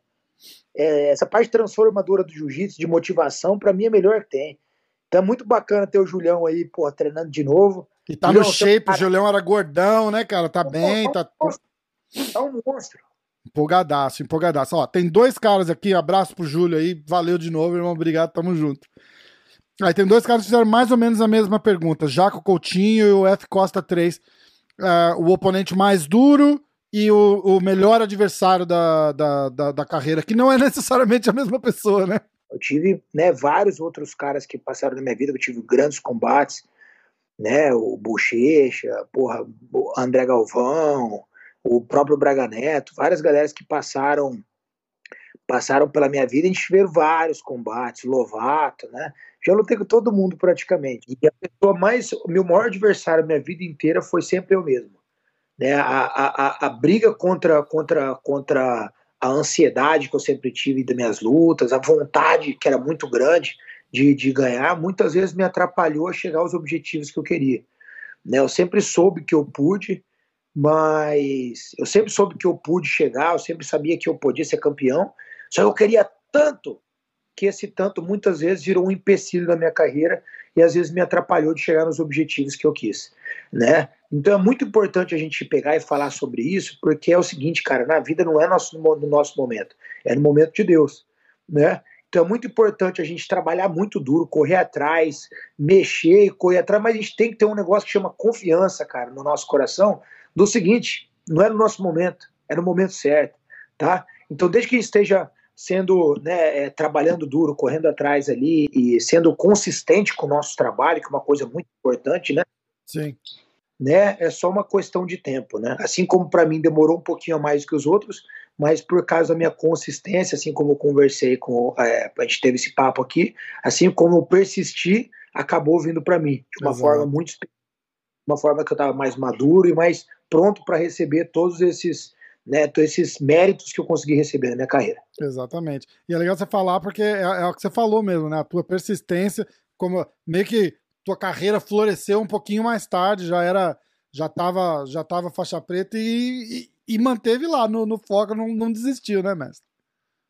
É, essa parte transformadora do jiu-jitsu, de motivação, para mim é a melhor que tem. Então é muito bacana ter o Julião aí, pô, treinando de novo. E tá Julião, no shape, tá... o Julião era gordão, né, cara? Tá bem, tá. Tá um monstro. Empolgadaço, empolgadaço. Ó, tem dois caras aqui, abraço pro Júlio aí, valeu de novo, irmão, obrigado, tamo junto. Aí tem dois caras que fizeram mais ou menos a mesma pergunta, Jaco Coutinho e o F Costa 3. Uh, é, o oponente mais duro e o, o melhor adversário da, da, da, da, carreira, que não é (laughs) necessariamente a mesma pessoa, né? Eu tive né, vários outros caras que passaram na minha vida, eu tive grandes combates, né? O Bochecha, porra, o André Galvão, o próprio Braga Neto, várias galeras que passaram passaram pela minha vida, a gente teve vários combates, Lovato, né? Já lutei com todo mundo praticamente. E a pessoa mais, o meu maior adversário minha vida inteira foi sempre eu mesmo. Né? A, a, a, a briga contra, contra, contra a ansiedade que eu sempre tive das minhas lutas, a vontade que era muito grande de, de ganhar, muitas vezes me atrapalhou a chegar aos objetivos que eu queria. Né? Eu sempre soube que eu pude, mas eu sempre soube que eu pude chegar, eu sempre sabia que eu podia ser campeão, só eu queria tanto que esse tanto muitas vezes virou um empecilho na minha carreira e às vezes me atrapalhou de chegar nos objetivos que eu quis, né? Então é muito importante a gente pegar e falar sobre isso, porque é o seguinte, cara, na vida não é nosso, no nosso momento, é no momento de Deus, né? Então é muito importante a gente trabalhar muito duro, correr atrás, mexer, correr atrás, mas a gente tem que ter um negócio que chama confiança, cara, no nosso coração, do seguinte, não é no nosso momento, é no momento certo, tá? Então desde que esteja sendo, né, é, trabalhando duro, correndo atrás ali e sendo consistente com o nosso trabalho, que é uma coisa muito importante, né? Sim. Né, é só uma questão de tempo, né? Assim como para mim demorou um pouquinho a mais que os outros, mas por causa da minha consistência, assim como eu conversei com, é, a gente teve esse papo aqui, assim como eu persisti, acabou vindo para mim de uma Exato. forma muito, uma forma que eu estava mais maduro e mais pronto para receber todos esses né, esses méritos que eu consegui receber na minha carreira. Exatamente. E é legal você falar porque é, é o que você falou mesmo, né? A tua persistência, como meio que tua carreira floresceu um pouquinho mais tarde, já era, já tava, já tava faixa preta e, e, e manteve lá no, no foco, não, não desistiu, né, mestre?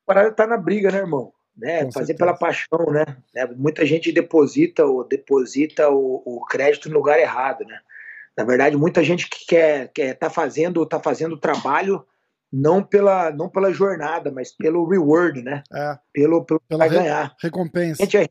Parada tá na briga, né, irmão? Né, Com fazer certeza. pela paixão, né? né? Muita gente deposita, ou deposita o, o crédito no lugar errado, né? Na verdade, muita gente que quer quer tá fazendo tá fazendo trabalho não pela não pela jornada, mas pelo reward, né? É. Pelo, pelo pela re ganhar. Recompensa. Gente, é,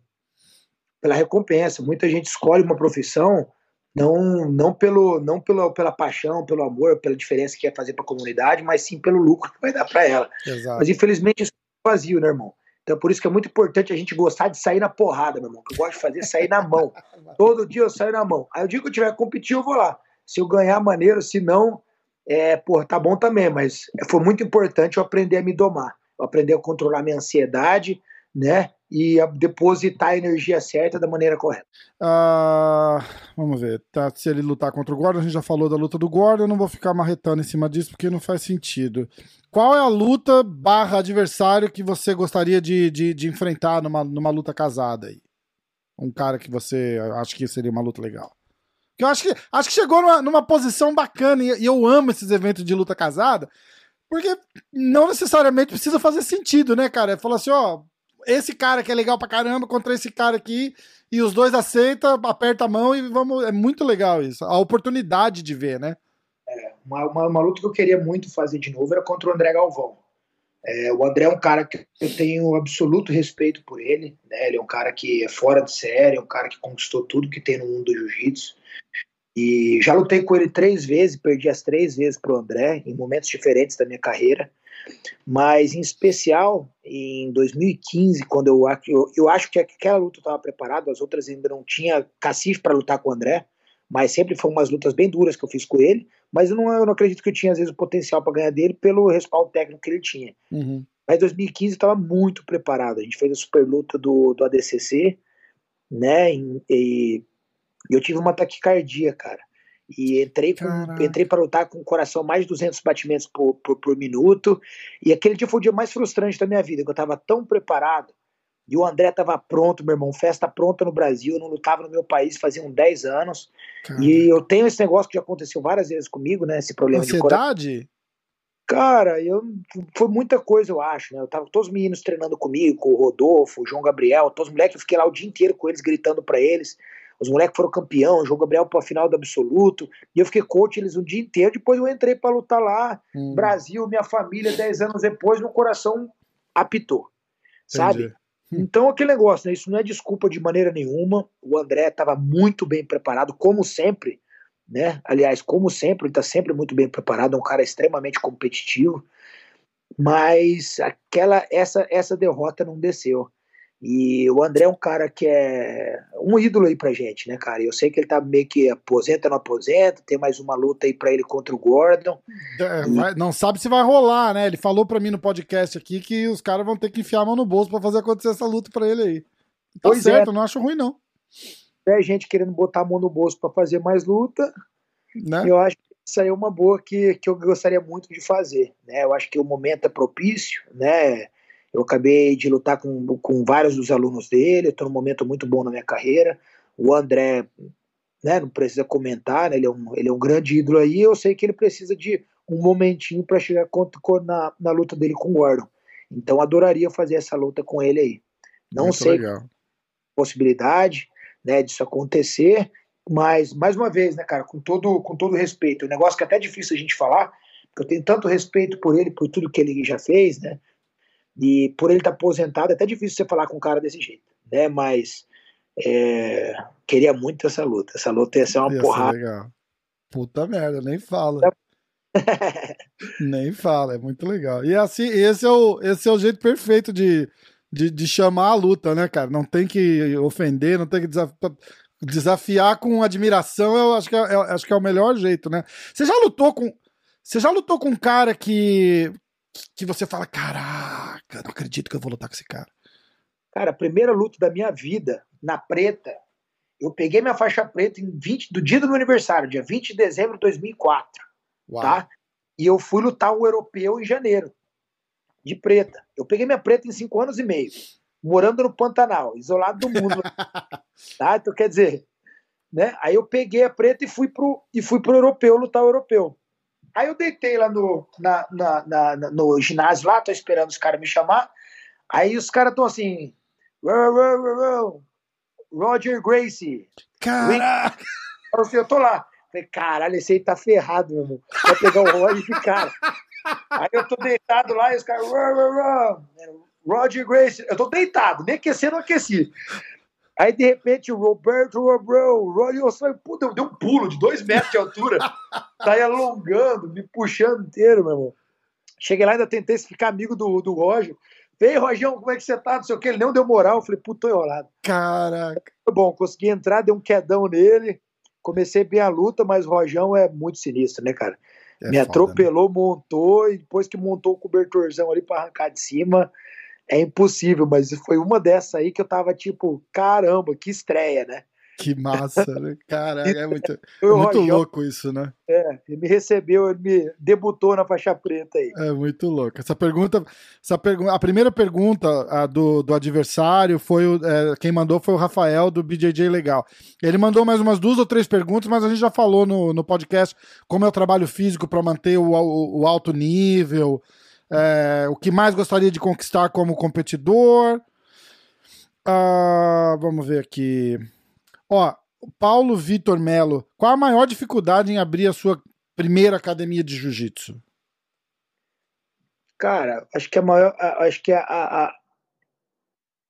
pela recompensa. Muita gente escolhe uma profissão não não pelo não pela, pela paixão, pelo amor, pela diferença que quer fazer para a comunidade, mas sim pelo lucro que vai dar para ela. Exato. Mas infelizmente isso é vazio, né, irmão? Então por isso que é muito importante a gente gostar de sair na porrada, meu irmão. O que eu gosto de fazer é sair na mão. (laughs) Todo dia eu saio na mão. Aí o dia que eu tiver que competir, eu vou lá. Se eu ganhar, maneiro. Se não, é, pô, tá bom também. Mas foi muito importante eu aprender a me domar. Eu aprender a controlar minha ansiedade, né? E depositar a energia certa da maneira correta. Uh, vamos ver. Tá, se ele lutar contra o Gordon, a gente já falou da luta do Gordon. Eu não vou ficar marretando em cima disso porque não faz sentido. Qual é a luta barra adversário que você gostaria de, de, de enfrentar numa, numa luta casada aí? Um cara que você acha que seria uma luta legal. Que eu acho que, acho que chegou numa, numa posição bacana e, e eu amo esses eventos de luta casada, porque não necessariamente precisa fazer sentido, né, cara? Falar assim, ó, esse cara que é legal pra caramba contra esse cara aqui, e os dois aceitam, aperta a mão e vamos. É muito legal isso. A oportunidade de ver, né? É, uma, uma, uma, luta que eu queria muito fazer de novo era contra o André Galvão. É, o André é um cara que eu tenho absoluto respeito por ele. Né? Ele é um cara que é fora de série, é um cara que conquistou tudo que tem no mundo do jiu-jitsu. E já lutei com ele três vezes, perdi as três vezes pro André, em momentos diferentes da minha carreira. Mas, em especial, em 2015, quando eu, eu, eu acho que aquela luta eu estava preparado, as outras ainda não tinha cacife para lutar com o André, mas sempre foram umas lutas bem duras que eu fiz com ele. Mas eu não, eu não acredito que eu tinha, às vezes, o potencial para ganhar dele pelo respaldo técnico que ele tinha. Uhum. Mas em 2015 eu estava muito preparado. A gente fez a super luta do, do ADCC, né? E, e eu tive uma taquicardia, cara. E entrei, com, entrei para lutar com o coração mais de 200 batimentos por, por, por, minuto. E aquele dia foi o dia mais frustrante da minha vida, que eu estava tão preparado, E o André tava pronto, meu irmão, festa pronta no Brasil, eu não lutava no meu país fazia uns 10 anos. E eu tenho esse negócio que já aconteceu várias vezes comigo, né? Esse problema Ansiedade? de coração. Cara, eu, foi muita coisa, eu acho, né? Eu tava todos os meninos treinando comigo, com o Rodolfo, o João Gabriel, todos os moleques, eu fiquei lá o dia inteiro com eles, gritando para eles. Os moleques foram campeão, o João Gabriel para final do absoluto, e eu fiquei coach eles o dia inteiro. Depois eu entrei para lutar lá, hum. Brasil, minha família, 10 anos depois, meu coração apitou, sabe? Entendi. Então, aquele negócio, né? Isso não é desculpa de maneira nenhuma. O André estava muito bem preparado, como sempre né? Aliás, como sempre, ele está sempre muito bem preparado, é um cara extremamente competitivo, mas aquela essa essa derrota não desceu. E o André é um cara que é um ídolo aí pra gente, né, cara? Eu sei que ele tá meio que aposenta, não aposenta, tem mais uma luta aí pra ele contra o Gordon. É, e... Não sabe se vai rolar, né? Ele falou pra mim no podcast aqui que os caras vão ter que enfiar a mão no bolso pra fazer acontecer essa luta pra ele aí. Tá pois é. certo, é. não acho ruim, não é gente querendo botar a mão no bolso para fazer mais luta. Né? Eu acho que isso aí é uma boa que, que eu gostaria muito de fazer. Né? Eu acho que o momento é propício, né? Eu acabei de lutar com, com vários dos alunos dele, estou num momento muito bom na minha carreira. O André, né, não precisa comentar, né, ele, é um, ele é um grande ídolo aí. Eu sei que ele precisa de um momentinho para chegar na, na luta dele com o Gordon. Então, adoraria fazer essa luta com ele aí. Não muito sei legal. possibilidade, né, disso acontecer, mas mais uma vez, né, cara, com todo com todo respeito, o um negócio que é até difícil a gente falar, porque eu tenho tanto respeito por ele, por tudo que ele já fez, né? E por ele estar tá aposentado, é até difícil você falar com um cara desse jeito, né? Mas é, queria muito essa luta. Essa luta ia ser uma ia porrada. Ser legal. Puta merda, nem fala. (laughs) nem fala, é muito legal. E assim, esse é o, esse é o jeito perfeito de, de, de chamar a luta, né, cara? Não tem que ofender, não tem que desafiar. Desafiar com admiração, eu acho que é, eu acho que é o melhor jeito, né? Você já lutou com. Você já lutou com um cara que. que você fala, caraca, não acredito que eu vou lutar com esse cara. Cara, a primeira luta da minha vida, na preta, eu peguei minha faixa preta em 20, do dia do meu aniversário, dia 20 de dezembro de 2004. Uau. Tá? E eu fui lutar o europeu em janeiro de preta. Eu peguei minha preta em cinco anos e meio, morando no Pantanal, isolado do mundo. (laughs) tá? Então, quer dizer, né? Aí eu peguei a preta e fui pro, e fui pro europeu, lutar o europeu. Aí eu deitei lá no, na, na, na, no ginásio lá, tô esperando os caras me chamar. Aí os caras estão assim. Roger Gracie. Caraca! Eu tô lá. Falei, caralho, esse aí tá ferrado, meu irmão. Vai pegar o Roger de cara. Aí eu tô deitado lá e os caras. Roger Grace, eu tô deitado, nem aquecendo, não aqueci. Aí de repente o Roberto Robro, Roger Osório, puta, deu um pulo de dois metros de altura, (laughs) saí alongando, me puxando inteiro, meu irmão. Cheguei lá e ainda tentei ficar amigo do, do Roger. Vem, Rojão, como é que você tá? Não sei o que, ele não deu moral. Eu falei, puta, tô enrolado. Caraca. Bom, consegui entrar, dei um quedão nele. Comecei bem a luta, mas o Rojão é muito sinistro, né, cara? É me foda, atropelou, né? montou, e depois que montou o cobertorzão ali para arrancar de cima, é impossível, mas foi uma dessa aí que eu tava tipo, caramba, que estreia, né? Que massa, né? Caraca, é muito, (laughs) é muito louco isso, né? É, ele me recebeu, ele me debutou na faixa preta aí. É muito louco. Essa pergunta, essa pergunta a primeira pergunta a do, do adversário foi o, é, quem mandou foi o Rafael do BJJ Legal. Ele mandou mais umas duas ou três perguntas, mas a gente já falou no, no podcast como é o trabalho físico para manter o, o, o, alto nível, é, o que mais gostaria de conquistar como competidor. Ah, vamos ver aqui. Ó, Paulo Vitor Melo, qual a maior dificuldade em abrir a sua primeira academia de jiu-jitsu? Cara, acho que a maior, acho que a, a, a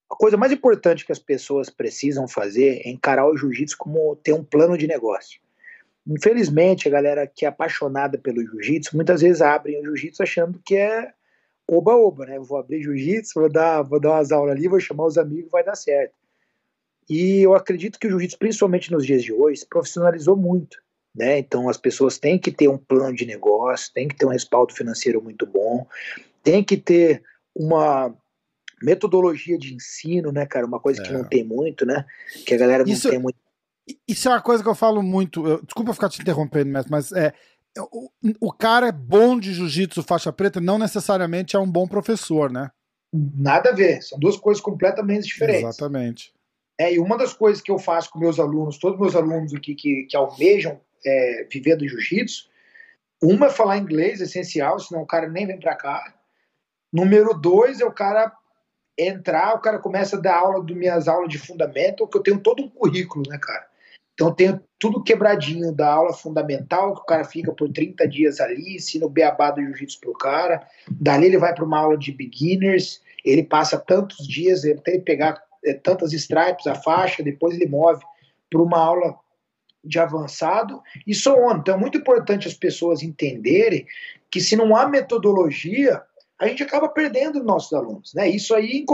coisa mais importante que as pessoas precisam fazer é encarar o jiu-jitsu como ter um plano de negócio. Infelizmente, a galera que é apaixonada pelo jiu-jitsu muitas vezes abrem o jiu-jitsu achando que é oba-oba, né? Vou abrir jiu-jitsu, vou dar, vou dar umas aulas ali, vou chamar os amigos, vai dar certo. E eu acredito que o jiu-jitsu, principalmente nos dias de hoje, se profissionalizou muito. Né? Então as pessoas têm que ter um plano de negócio, têm que ter um respaldo financeiro muito bom, tem que ter uma metodologia de ensino, né, cara? Uma coisa é. que não tem muito, né? Que a galera não isso, tem muito. Isso é uma coisa que eu falo muito. Eu, desculpa ficar te interrompendo, mas é, o, o cara é bom de jiu-jitsu faixa preta, não necessariamente é um bom professor, né? Nada a ver, são duas coisas completamente diferentes. Exatamente. É, e uma das coisas que eu faço com meus alunos, todos meus alunos aqui que, que almejam é, viver do jiu-jitsu, uma é falar inglês, essencial, senão o cara nem vem para cá. Número dois é o cara entrar, o cara começa a dar aula das minhas aulas de fundamento, que eu tenho todo um currículo, né, cara? Então tenho tudo quebradinho da aula fundamental, que o cara fica por 30 dias ali, ensina o beabá do jiu-jitsu pro cara. Dali ele vai para uma aula de beginners, ele passa tantos dias até ele pegar é, tantas stripes, a faixa, depois ele move para uma aula de avançado e so on. Então é muito importante as pessoas entenderem que se não há metodologia, a gente acaba perdendo nossos alunos. Né? Isso aí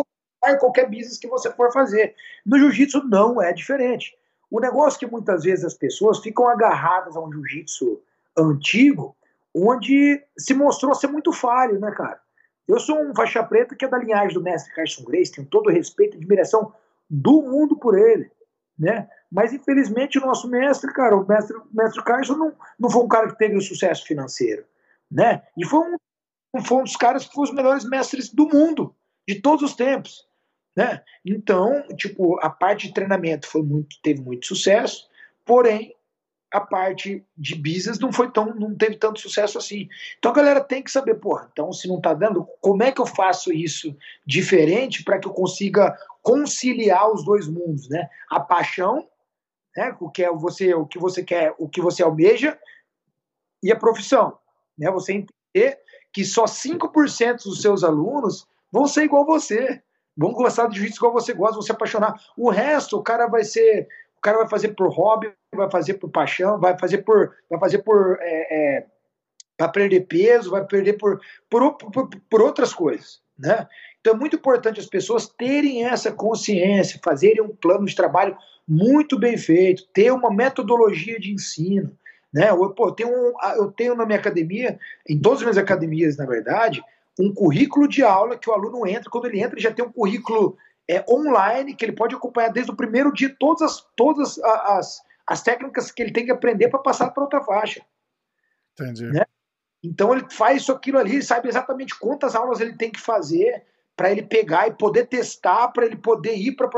em qualquer business que você for fazer. No jiu-jitsu não é diferente. O negócio é que muitas vezes as pessoas ficam agarradas a um jiu-jitsu antigo, onde se mostrou ser muito falho, né, cara? Eu sou um faixa preta que é da linhagem do mestre Carson Grace, tenho todo o respeito e admiração do mundo por ele, né? Mas infelizmente o nosso mestre, cara, o mestre, o mestre Carson não, não foi um cara que teve o sucesso financeiro, né? E foi um, foi um dos caras que foi os melhores mestres do mundo, de todos os tempos, né? Então, tipo, a parte de treinamento foi muito, teve muito sucesso, porém a parte de business não foi tão, não teve tanto sucesso assim. Então a galera tem que saber, porra, então se não tá dando, como é que eu faço isso diferente para que eu consiga conciliar os dois mundos, né? A paixão, né, o que é você, o que você quer, o que você almeja e a profissão, né? Você entender que só 5% dos seus alunos vão ser igual você. Vão gostar de jiu-jitsu igual você gosta, se apaixonar. O resto, o cara vai ser o cara vai fazer por hobby, vai fazer por paixão, vai fazer por, vai fazer por é, é, perder peso, vai perder por, por, por, por outras coisas, né? Então é muito importante as pessoas terem essa consciência, fazerem um plano de trabalho muito bem feito, ter uma metodologia de ensino. Né? Eu, pô, tenho um, eu tenho na minha academia, em todas as minhas academias, na verdade, um currículo de aula que o aluno entra, quando ele entra, ele já tem um currículo é, online, que ele pode acompanhar desde o primeiro dia todas as, todas as, as técnicas que ele tem que aprender para passar para outra faixa. Entendi. Né? Então ele faz isso aquilo ali, sabe exatamente quantas aulas ele tem que fazer para ele pegar e poder testar, para ele poder ir para.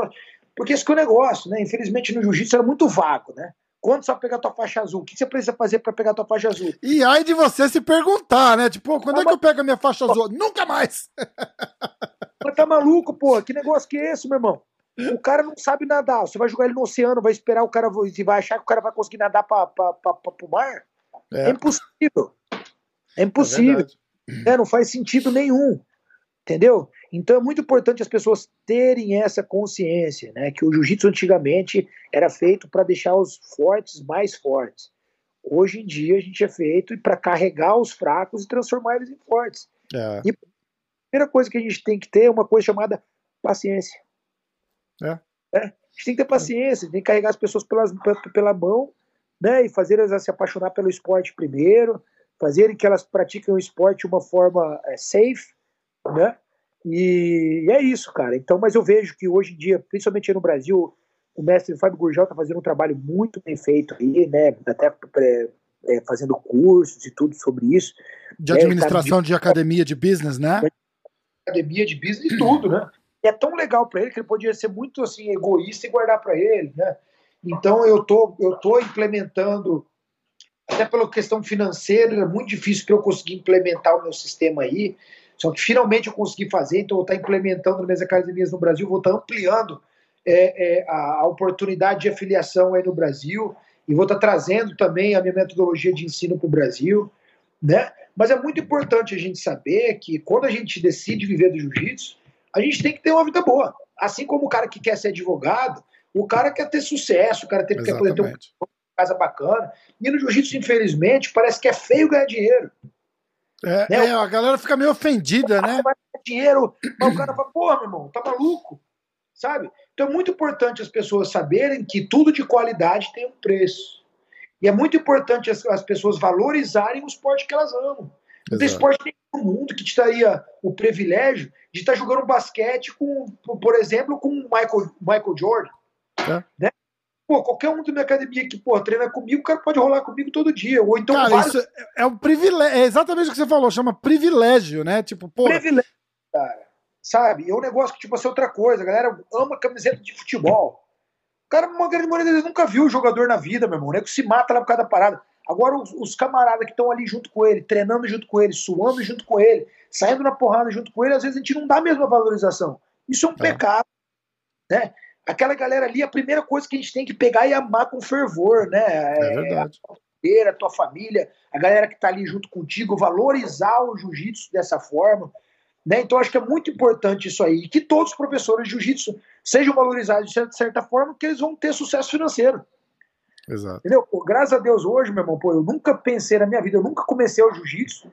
Porque esse que é o negócio, né? Infelizmente no jiu-jitsu era muito vago, né? Quando você vai pegar tua faixa azul? O que você precisa fazer para pegar tua faixa azul? E aí de você se perguntar, né? Tipo, quando é que eu pego a minha faixa azul? Nunca mais! Mas tá maluco, porra? Que negócio que é esse, meu irmão? O cara não sabe nadar. Você vai jogar ele no oceano, vai esperar o cara e vai achar que o cara vai conseguir nadar para o mar? É. é. impossível. É impossível. É, é não faz sentido nenhum. Entendeu? Então é muito importante as pessoas terem essa consciência, né? Que o jiu-jitsu antigamente era feito para deixar os fortes mais fortes. Hoje em dia a gente é feito para carregar os fracos e transformar eles em fortes. É. E primeira coisa que a gente tem que ter é uma coisa chamada paciência. É. é. A gente tem que ter paciência, tem que carregar as pessoas pelas, pela mão, né? E fazer elas se apaixonar pelo esporte primeiro, fazer que elas pratiquem o esporte de uma forma é, safe, né? E, e é isso, cara. Então, mas eu vejo que hoje em dia, principalmente no Brasil, o mestre Fábio Gurgel está fazendo um trabalho muito bem feito aí, né? Até é, fazendo cursos e tudo sobre isso. De administração é, tá... de academia de business, né? academia de business e tudo, né? E é tão legal para ele que ele podia ser muito assim egoísta e guardar para ele, né? Então eu tô eu tô implementando até pela questão financeira, é muito difícil para eu conseguir implementar o meu sistema aí. Só que finalmente eu consegui fazer, então vou estar implementando nas minhas academias no Brasil, vou estar ampliando é, é, a, a, oportunidade de afiliação aí no Brasil e vou estar trazendo também a minha metodologia de ensino para o Brasil, né? Mas é muito importante a gente saber que quando a gente decide viver do jiu-jitsu, a gente tem que ter uma vida boa. Assim como o cara que quer ser advogado, o cara quer ter sucesso, o cara quer poder ter uma casa bacana. E no jiu-jitsu, infelizmente, parece que é feio ganhar dinheiro. É, né? é, a galera fica meio ofendida, né? Vai dinheiro, mas o cara fala, porra, meu irmão, tá maluco? Sabe? Então é muito importante as pessoas saberem que tudo de qualidade tem um preço. E é muito importante as, as pessoas valorizarem o esporte que elas amam. Não tem esporte no mundo que te daria o privilégio de estar jogando basquete com, por exemplo, com o Michael, Michael Jordan. É. Né? Pô, qualquer um da minha academia que pô, treina comigo, o cara pode rolar comigo todo dia. Ou então cara, vários... isso é um privilégio. É exatamente o que você falou, chama privilégio, né? Tipo, pô. Privilégio, cara. sabe? É um negócio que, tipo, assim, outra coisa. A galera ama camiseta de futebol. O cara, uma grande maioria deles nunca viu o jogador na vida, meu irmão. O nego se mata lá por causa da parada. Agora, os, os camaradas que estão ali junto com ele, treinando junto com ele, suando junto com ele, saindo na porrada junto com ele, às vezes a gente não dá a mesma valorização. Isso é um é. pecado. Né? Aquela galera ali, a primeira coisa que a gente tem que pegar e amar com fervor, né? É, é verdade. A tua família, a galera que está ali junto contigo, valorizar o jiu-jitsu dessa forma. Né? Então, acho que é muito importante isso aí. E que todos os professores de jiu-jitsu sejam valorizados de certa forma, que eles vão ter sucesso financeiro. Exato. Entendeu? Pô, graças a Deus hoje, meu irmão, pô, eu nunca pensei na minha vida, eu nunca comecei o jiu-jitsu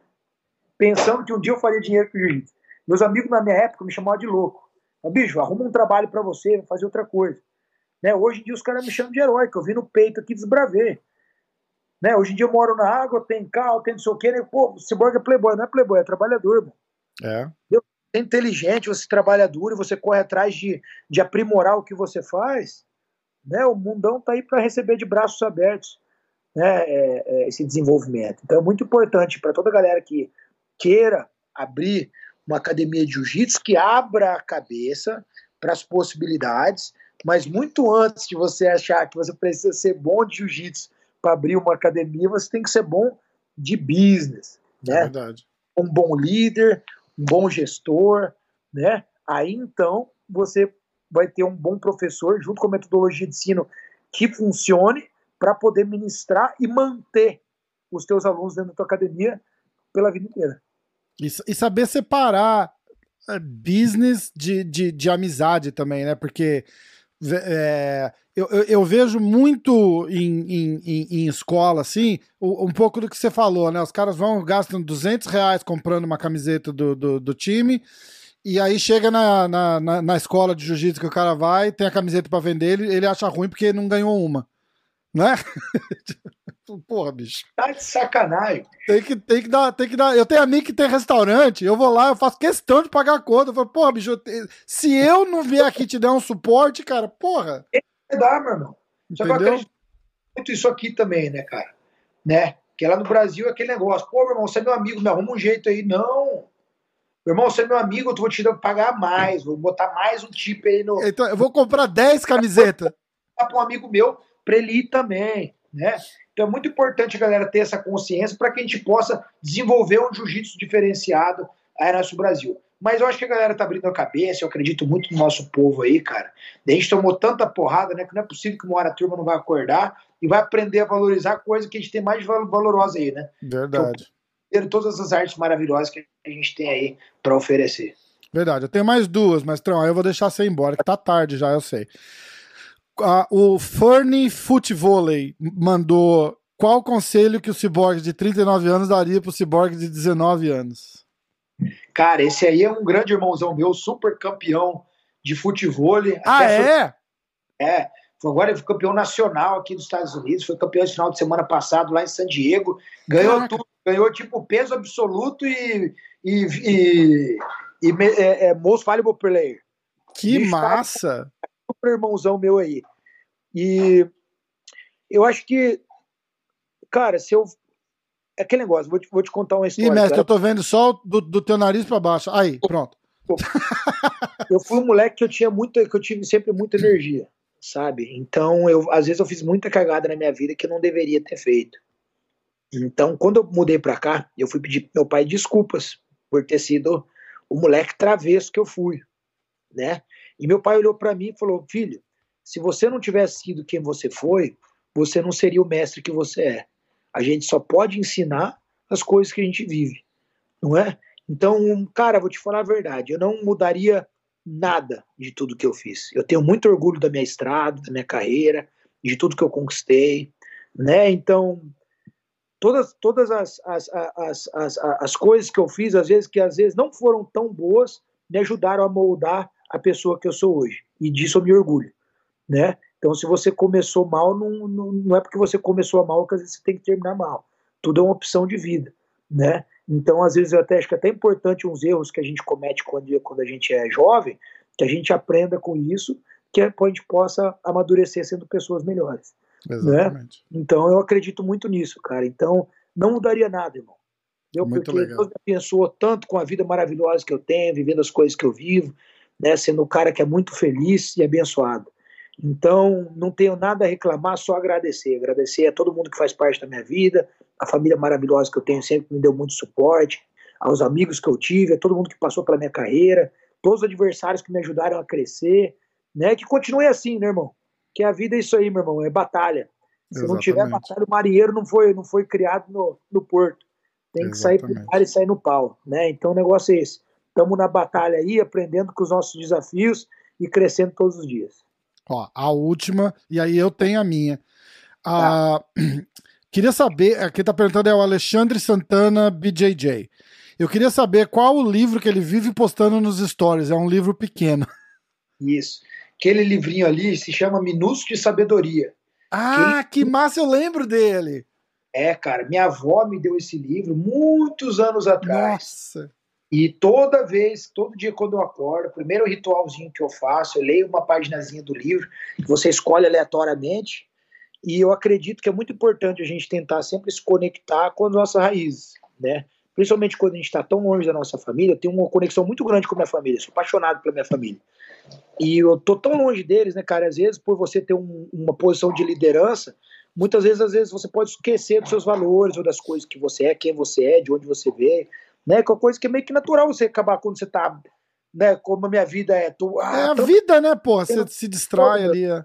pensando que um dia eu faria dinheiro com jiu-jitsu. Meus amigos na minha época me chamavam de louco. Bicho, arruma um trabalho para você, fazer outra coisa. Né? Hoje em dia os caras me chamam de herói, que eu vi no peito aqui desbravei. Né? Hoje em dia eu moro na água, tem carro, tem não sei o quê. Né? Pô, o Cyborg é playboy, não é playboy, é trabalhador, mano. É. Você é inteligente, você trabalha duro e você corre atrás de, de aprimorar o que você faz. Né? O mundão tá aí para receber de braços abertos né? É, é, esse desenvolvimento. Então é muito importante para toda a galera que queira abrir uma academia de jiu-jitsu que abra a cabeça para as possibilidades, mas muito antes de você achar que você precisa ser bom de jiu-jitsu para abrir uma academia, você tem que ser bom de business, né? É verdade. Um bom líder, um bom gestor, né? Aí então você vai ter um bom professor junto com a metodologia de ensino que funcione para poder ministrar e manter os teus alunos dentro da tua academia pela vida inteira. E, e saber separar é, business de, de, de, amizade também, né? Porque é, eu, eu, eu, vejo muito em, em, em, em escola, assim, um, pouco do que você falou, né? Os caras vão, gastam 200 reais comprando uma camiseta do, do, do time, e aí chega na, na, na, na escola de jiu-jitsu que o cara vai, tem a camiseta para vender, ele, ele acha ruim porque não ganhou uma. Né? (laughs) Porra, bicho. Tá de sacanagem. Tem que, tem que dar, tem que dar. Eu tenho amigo que tem restaurante, eu vou lá, eu faço questão de pagar a conta. Eu falo, porra, bicho, se eu não vier aqui te dar um suporte, cara, porra. É dar, meu irmão. Entendeu? Só que muito isso aqui também, né, cara? Né? Que lá no Brasil é aquele negócio, pô, meu irmão, você é meu amigo, me arruma um jeito aí. Não. Meu irmão, você é meu amigo, eu vou te pagar mais, vou botar mais um tipo aí no. Então, eu vou comprar 10 camisetas. para um amigo meu, para ele ir também, né? Então é muito importante a galera ter essa consciência para que a gente possa desenvolver um jiu-jitsu diferenciado aí no nosso Brasil. Mas eu acho que a galera tá abrindo a cabeça, eu acredito muito no nosso povo aí, cara. A gente tomou tanta porrada, né, que não é possível que uma hora a turma não vai acordar e vai aprender a valorizar coisa que a gente tem mais valorosa aí, né? Verdade. Ter todas as artes maravilhosas que a gente tem aí para oferecer. Verdade. Eu tenho mais duas, mas Trão, aí eu vou deixar você ir embora, que tá tarde já, eu sei a, o Fernie Footvolley mandou qual conselho que o Cyborg de 39 anos daria pro Cyborg de 19 anos? Cara, esse aí é um grande irmãozão meu, super campeão de futebol. Ah, é? Foi, é. Agora ele foi campeão nacional aqui dos Estados Unidos, foi campeão de final de semana passado lá em San Diego. Ganhou Caraca. tudo, ganhou tipo peso absoluto e, e, e, e é, é, Most Valuable Player. Que massa! Super irmãozão meu aí. E eu acho que, cara, se eu. É aquele negócio, vou te, vou te contar uma história. Ih, mestre, cara. eu tô vendo só do, do teu nariz para baixo. Aí, pronto. Eu fui um moleque que eu tinha muita, que eu tive sempre muita energia, sabe? Então, eu, às vezes eu fiz muita cagada na minha vida que eu não deveria ter feito. Então, quando eu mudei para cá, eu fui pedir pro meu pai desculpas por ter sido o moleque travesso que eu fui, né? E meu pai olhou para mim e falou: Filho, se você não tivesse sido quem você foi, você não seria o mestre que você é. A gente só pode ensinar as coisas que a gente vive, não é? Então, cara, vou te falar a verdade, eu não mudaria nada de tudo que eu fiz. Eu tenho muito orgulho da minha estrada, da minha carreira, de tudo que eu conquistei, né? Então, todas, todas as, as, as, as, as coisas que eu fiz, às vezes que às vezes não foram tão boas, me ajudaram a moldar a pessoa que eu sou hoje. E disso eu me orgulho, né? Então, se você começou mal, não, não, não é porque você começou mal que às vezes você tem que terminar mal. Tudo é uma opção de vida, né? Então, às vezes, eu até acho que é até importante uns erros que a gente comete quando, quando a gente é jovem, que a gente aprenda com isso, que a gente possa amadurecer sendo pessoas melhores. Né? Exatamente. Né? Então, eu acredito muito nisso, cara. Então, não mudaria nada, irmão. Entendeu? Muito Porque legal. Deus me abençoou tanto com a vida maravilhosa que eu tenho, vivendo as coisas que eu vivo, né? Sendo um cara que é muito feliz e abençoado. Então, não tenho nada a reclamar, só agradecer. Agradecer a todo mundo que faz parte da minha vida, a família maravilhosa que eu tenho sempre me deu muito suporte, aos amigos que eu tive, a todo mundo que passou pela minha carreira, todos os adversários que me ajudaram a crescer, né? Que continue assim, né, irmão? Que a vida é isso aí, meu irmão, é batalha. Se Exatamente. não tiver batalha, o marinheiro não foi, não foi criado no, no porto. Tem que Exatamente. sair pro mar e sair no pau, né? Então o negócio é esse. Estamos na batalha aí, aprendendo com os nossos desafios e crescendo todos os dias. Ó, a última, e aí eu tenho a minha. Ah, tá. (clears throat) Queria saber, aqui tá perguntando é o Alexandre Santana BJJ. Eu queria saber qual o livro que ele vive postando nos stories. É um livro pequeno. (laughs) Isso. Aquele livrinho ali se chama Minúsculo de Sabedoria. Ah, que, que massa, eu lembro dele. É, cara, minha avó me deu esse livro muitos anos atrás. Nossa. E toda vez, todo dia quando eu acordo, primeiro ritualzinho que eu faço, eu leio uma paginazinha do livro, que você escolhe aleatoriamente, e eu acredito que é muito importante a gente tentar sempre se conectar com as nossas raízes, né? Principalmente quando a gente está tão longe da nossa família, eu tenho uma conexão muito grande com a minha família, sou apaixonado pela minha família. E eu tô tão longe deles, né, cara? Às vezes, por você ter um, uma posição de liderança, muitas vezes, às vezes, você pode esquecer dos seus valores ou das coisas que você é, quem você é, de onde você veio, né? Que é uma coisa que é meio que natural você acabar quando você tá, né? Como a minha vida é. Tu, ah, é a vida, né, pô? Você se distrai ali. É.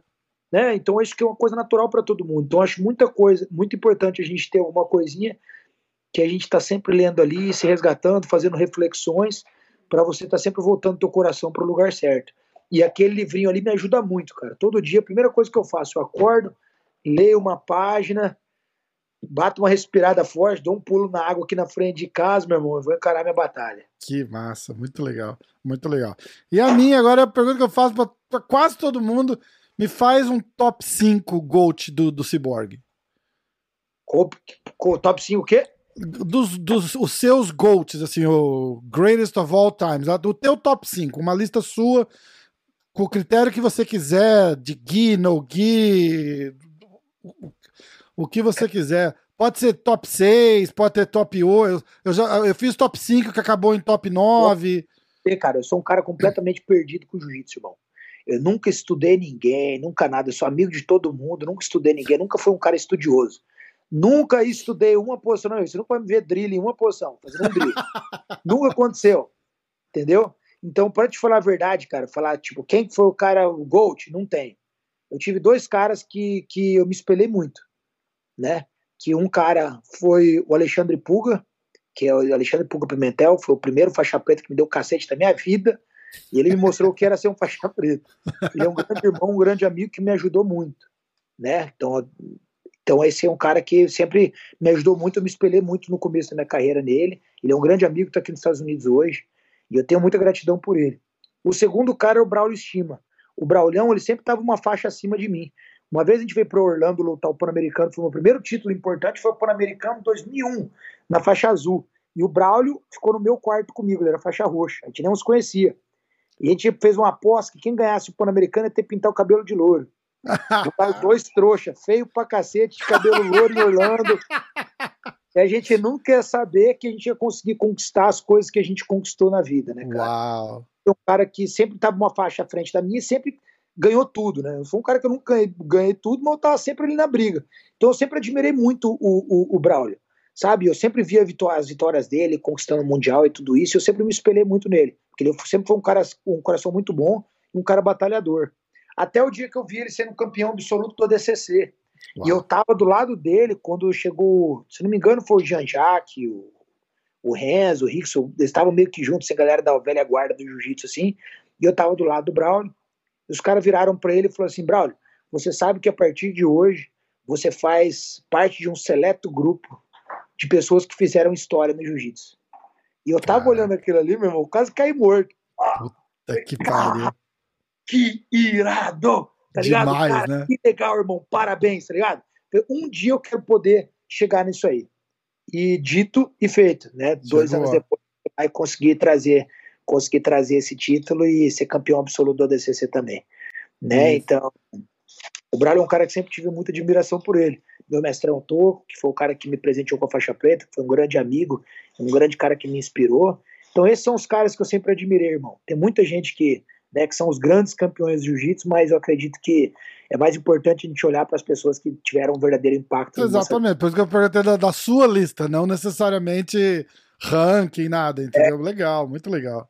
Né? Então acho que é uma coisa natural para todo mundo. Então acho muita coisa, muito importante a gente ter uma coisinha que a gente está sempre lendo ali, se resgatando, fazendo reflexões, para você estar tá sempre voltando teu coração para o lugar certo. E aquele livrinho ali me ajuda muito, cara. Todo dia, a primeira coisa que eu faço, eu acordo, leio uma página, bato uma respirada forte, dou um pulo na água aqui na frente de casa, meu irmão, eu vou encarar minha batalha. Que massa, muito legal, muito legal. E a minha, agora é a pergunta que eu faço para quase todo mundo me faz um top 5 GOAT do, do Cyborg. Top 5 o quê? Dos, dos os seus GOATs, assim, o Greatest of All Times. O teu top 5, uma lista sua, com o critério que você quiser, de Gui, no Gui, o, o que você quiser. Pode ser top 6, pode ter top 8. Eu, já, eu fiz top 5 que acabou em top 9. Cara, eu sou um cara completamente perdido com jiu-jitsu, irmão. Eu nunca estudei ninguém, nunca nada. Eu sou amigo de todo mundo, nunca estudei ninguém, nunca fui um cara estudioso. Nunca estudei uma posição. Não, você nunca vai me ver drill em uma posição, fazendo um drill. (laughs) nunca aconteceu. Entendeu? Então, para te falar a verdade, cara, falar, tipo, quem foi o cara, o GOAT, não tem. Eu tive dois caras que, que eu me espelhei muito, né? Que um cara foi o Alexandre Puga, que é o Alexandre Puga Pimentel, foi o primeiro faixa preta que me deu cacete da minha vida. E ele me mostrou o que era ser um faixa preta. Ele é um grande irmão, um grande amigo que me ajudou muito, né? Então, então esse é um cara que sempre me ajudou muito, eu me espelhei muito no começo da minha carreira nele. Ele é um grande amigo que está aqui nos Estados Unidos hoje e eu tenho muita gratidão por ele. O segundo cara é o Braulio Estima. O Braulhão, ele sempre estava uma faixa acima de mim. Uma vez a gente veio para Orlando lutar o Pan-Americano, foi o meu primeiro título importante, foi o Pan-Americano 2001, na faixa azul. E o Braulio ficou no meu quarto comigo, ele era faixa roxa, a gente nem os conhecia. E a gente fez uma aposta que quem ganhasse o Pan-Americano ia ter que pintar o cabelo de louro. (laughs) dois trouxa, feio pra cacete, de cabelo louro em Orlando. E a gente nunca ia saber que a gente ia conseguir conquistar as coisas que a gente conquistou na vida, né, cara? Uau! Um cara que sempre tava uma faixa à frente da minha e sempre ganhou tudo, né? Eu sou um cara que eu nunca ganhei, ganhei tudo, mas eu tava sempre ali na briga. Então eu sempre admirei muito o, o, o Braulio, sabe? Eu sempre via as vitórias dele, conquistando o Mundial e tudo isso, e eu sempre me espelhei muito nele. Porque ele sempre foi um cara com um coração muito bom, um cara batalhador. Até o dia que eu vi ele sendo campeão absoluto do ADCC. Uau. E eu tava do lado dele quando chegou, se não me engano, foi o Jean-Jacques, o, o Renzo, o Rickson, eles estavam meio que juntos, a galera da velha guarda do jiu-jitsu, assim, e eu tava do lado do Braulio. Os caras viraram para ele e falaram assim: Braulio, você sabe que a partir de hoje você faz parte de um seleto grupo de pessoas que fizeram história no jiu-jitsu. E eu tava olhando aquilo ali, meu irmão, quase caí morto. Puta que pariu. (laughs) Que irado! Tá ligado? Demais, Cara, né? Que legal, irmão. Parabéns, tá ligado? Um dia eu quero poder chegar nisso aí. E dito e feito, né? Chegou. Dois anos depois, vai conseguir trazer, conseguir trazer esse título e ser campeão absoluto do ADCC também, né? Hum. Então, o Braulio é um cara que sempre tive muita admiração por ele. meu mestrão Toco, que foi o cara que me presenteou com a faixa preta, que foi um grande amigo, um grande cara que me inspirou. Então esses são os caras que eu sempre admirei, irmão. Tem muita gente que, né, que são os grandes campeões de jiu-jitsu, mas eu acredito que é mais importante a gente olhar para as pessoas que tiveram um verdadeiro impacto. Exatamente, por isso que eu perguntei da, da sua lista, não necessariamente ranking, nada, entendeu? É. Legal, muito legal.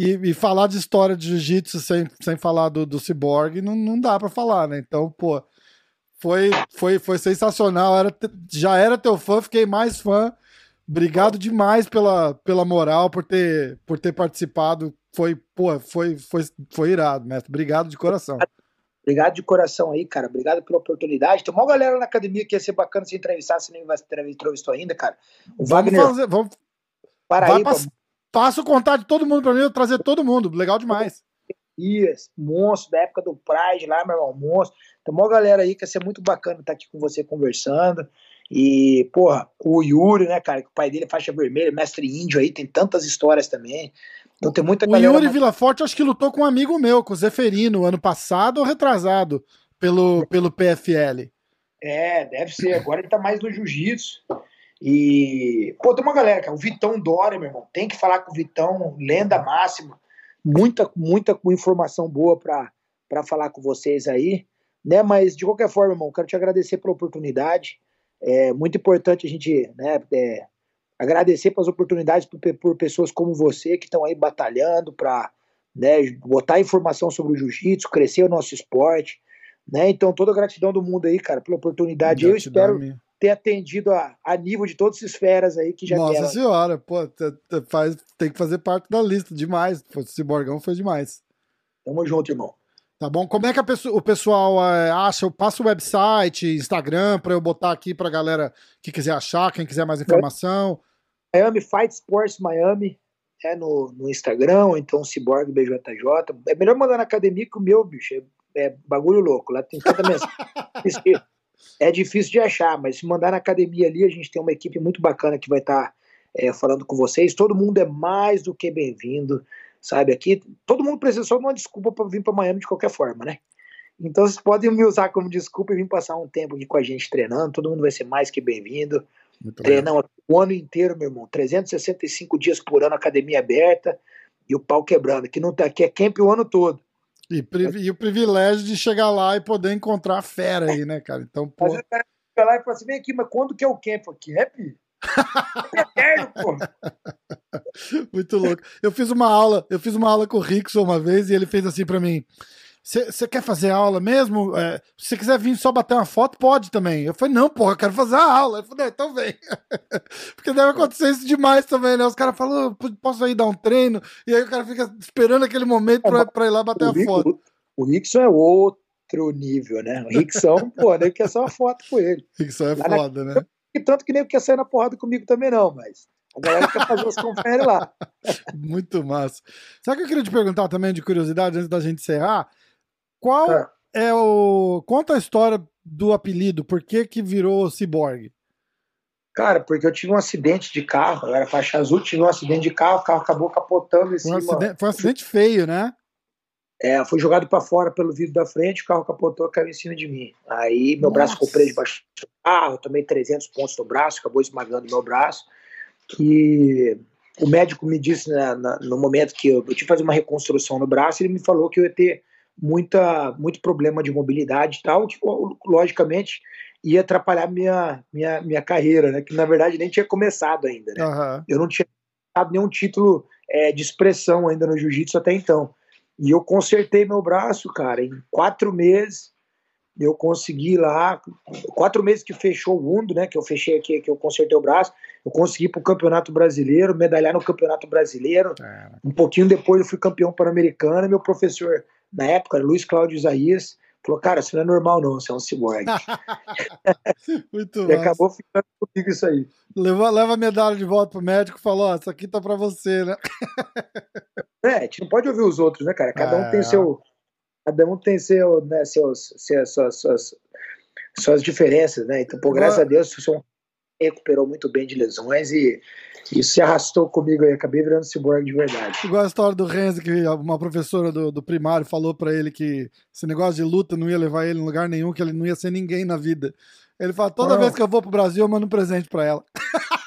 E, e, falar de história de jiu-jitsu sem, sem falar do, do Cyborg não, não dá para falar, né? Então, pô, foi, foi, foi sensacional. Era, já era teu fã, fiquei mais fã. Obrigado demais pela, pela moral, por ter, por ter participado. Foi, pô, foi, foi, foi irado, mestre. Obrigado de coração. Obrigado de coração aí, cara. Obrigado pela oportunidade. Tem uma galera na academia que ia ser bacana se entrevistar, se nem vai entrevistou ainda, cara. O vamos Wagner. Fazer, vamos... Para aí, pass... Passa o contato de todo mundo pra mim, eu trazer todo mundo. Legal demais. Isso, monstro da época do Pride lá, meu irmão, monstro. Tem uma galera aí que ia ser muito bacana estar aqui com você conversando. E, porra, o Yuri, né, cara, que o pai dele é faixa vermelha, mestre índio aí, tem tantas histórias também. Então tem muita O Yuri Vila Forte acho que lutou com um amigo meu, com o Zeferino, ano passado ou retrasado, pelo, pelo PFL. É, deve ser. Agora ele tá mais no jiu-jitsu. E, pô, tem uma galera, cara, o Vitão Dória, meu irmão, tem que falar com o Vitão, lenda máxima, muita, muita informação boa para falar com vocês aí, né? Mas, de qualquer forma, irmão, quero te agradecer pela oportunidade, é muito importante a gente, né, é, agradecer pelas oportunidades por, por pessoas como você que estão aí batalhando para né, botar informação sobre o jiu-jitsu, crescer o nosso esporte, né? Então, toda a gratidão do mundo aí, cara, pela oportunidade. Eu espero ter atendido a, a nível de todas as esferas aí que já Nossa vieram. senhora, pô, faz, tem que fazer parte da lista, demais. O Ciborgão foi demais. Tamo junto, irmão. Tá bom? Como é que pessoa, o pessoal é, acha? Eu passo o website, Instagram, para eu botar aqui pra galera que quiser achar, quem quiser mais informação. Miami Fight Sports Miami é no, no Instagram, ou então Cyborg BJJ. É melhor mandar na academia que o meu, bicho. É, é bagulho louco. Lá tem tanta mensagem. (laughs) é difícil de achar, mas se mandar na academia ali, a gente tem uma equipe muito bacana que vai estar tá, é, falando com vocês. Todo mundo é mais do que bem-vindo, sabe? Aqui, todo mundo precisa só de uma desculpa para vir para Miami de qualquer forma, né? Então vocês podem me usar como desculpa e vir passar um tempo aqui com a gente treinando. Todo mundo vai ser mais que bem-vindo. Treinamos o ano inteiro, meu irmão. 365 dias por ano, academia aberta e o pau quebrando. Aqui, não tá, aqui é camp o ano todo. E, e, o privilégio de chegar lá e poder encontrar a fera aí, né, cara? Então, pô. Mas o cara lá e fala assim: vem aqui, mas quando que é o camp? Camp? É eterno, pô. (laughs) Muito louco. Eu fiz uma aula, eu fiz uma aula com o Rickson uma vez e ele fez assim para mim: você quer fazer aula mesmo? É, se você quiser vir só bater uma foto, pode também. Eu falei, não, porra, eu quero fazer a aula. Ele falou, então vem. (laughs) Porque deve acontecer isso demais também, né? Os caras falam, posso aí dar um treino? E aí o cara fica esperando aquele momento pra, pra ir lá bater o a Rick, foto. O, Rickson é outro nível, né? O Rickson, (laughs) pô, nem quer só uma foto com ele. Rickson é lá foda, na... né? E tanto que nem quer sair na porrada comigo também, não, mas. A galera quer fazer os confere lá. (laughs) Muito massa. Sabe o que eu queria te perguntar também de curiosidade antes da gente encerrar? Qual é. é o. Conta a história do apelido, por que, que virou Cyborg? Cara, porque eu tive um acidente de carro, eu era faixa azul, tive um acidente de carro, o carro acabou capotando em um cima. Acidente, foi um acidente feio, né? É, fui jogado para fora pelo vidro da frente, o carro capotou caiu em cima de mim. Aí meu Nossa. braço ficou preso debaixo do carro, tomei 300 pontos no braço, acabou esmagando meu braço. E o médico me disse né, no momento que eu, eu tive que fazer uma reconstrução no braço, ele me falou que eu ia ter muita, muito problema de mobilidade e tal, que logicamente ia atrapalhar minha, minha, minha carreira, né? Que na verdade nem tinha começado ainda, né? Uhum. Eu não tinha dado nenhum título é, de expressão ainda no jiu-jitsu até então. E eu consertei meu braço, cara, em quatro meses. Eu consegui lá, quatro meses que fechou o mundo, né? Que eu fechei aqui, que eu consertei o braço. Eu consegui para o Campeonato Brasileiro, medalhar no Campeonato Brasileiro. Um pouquinho depois eu fui campeão pan-americano. Meu professor na época, Luiz Cláudio Isaías, falou: Cara, isso não é normal, não, você é um ciborgue. (laughs) Muito E acabou ficando comigo isso aí. Leva, leva a medalha de volta pro médico e falou: Ó, isso aqui tá pra você, né? (laughs) é, a gente não pode ouvir os outros, né, cara? Cada um tem seu. Cada um tem seu, né, seus, seus, suas, suas, suas diferenças, né? Então, por graças a Deus, o senhor recuperou muito bem de lesões e isso se arrastou comigo aí, acabei virando cyborg de verdade. Igual a história do Renzi, que uma professora do, do primário falou para ele que esse negócio de luta não ia levar ele em lugar nenhum, que ele não ia ser ninguém na vida. Ele fala, toda não. vez que eu vou pro Brasil, eu mando um presente para ela. (laughs)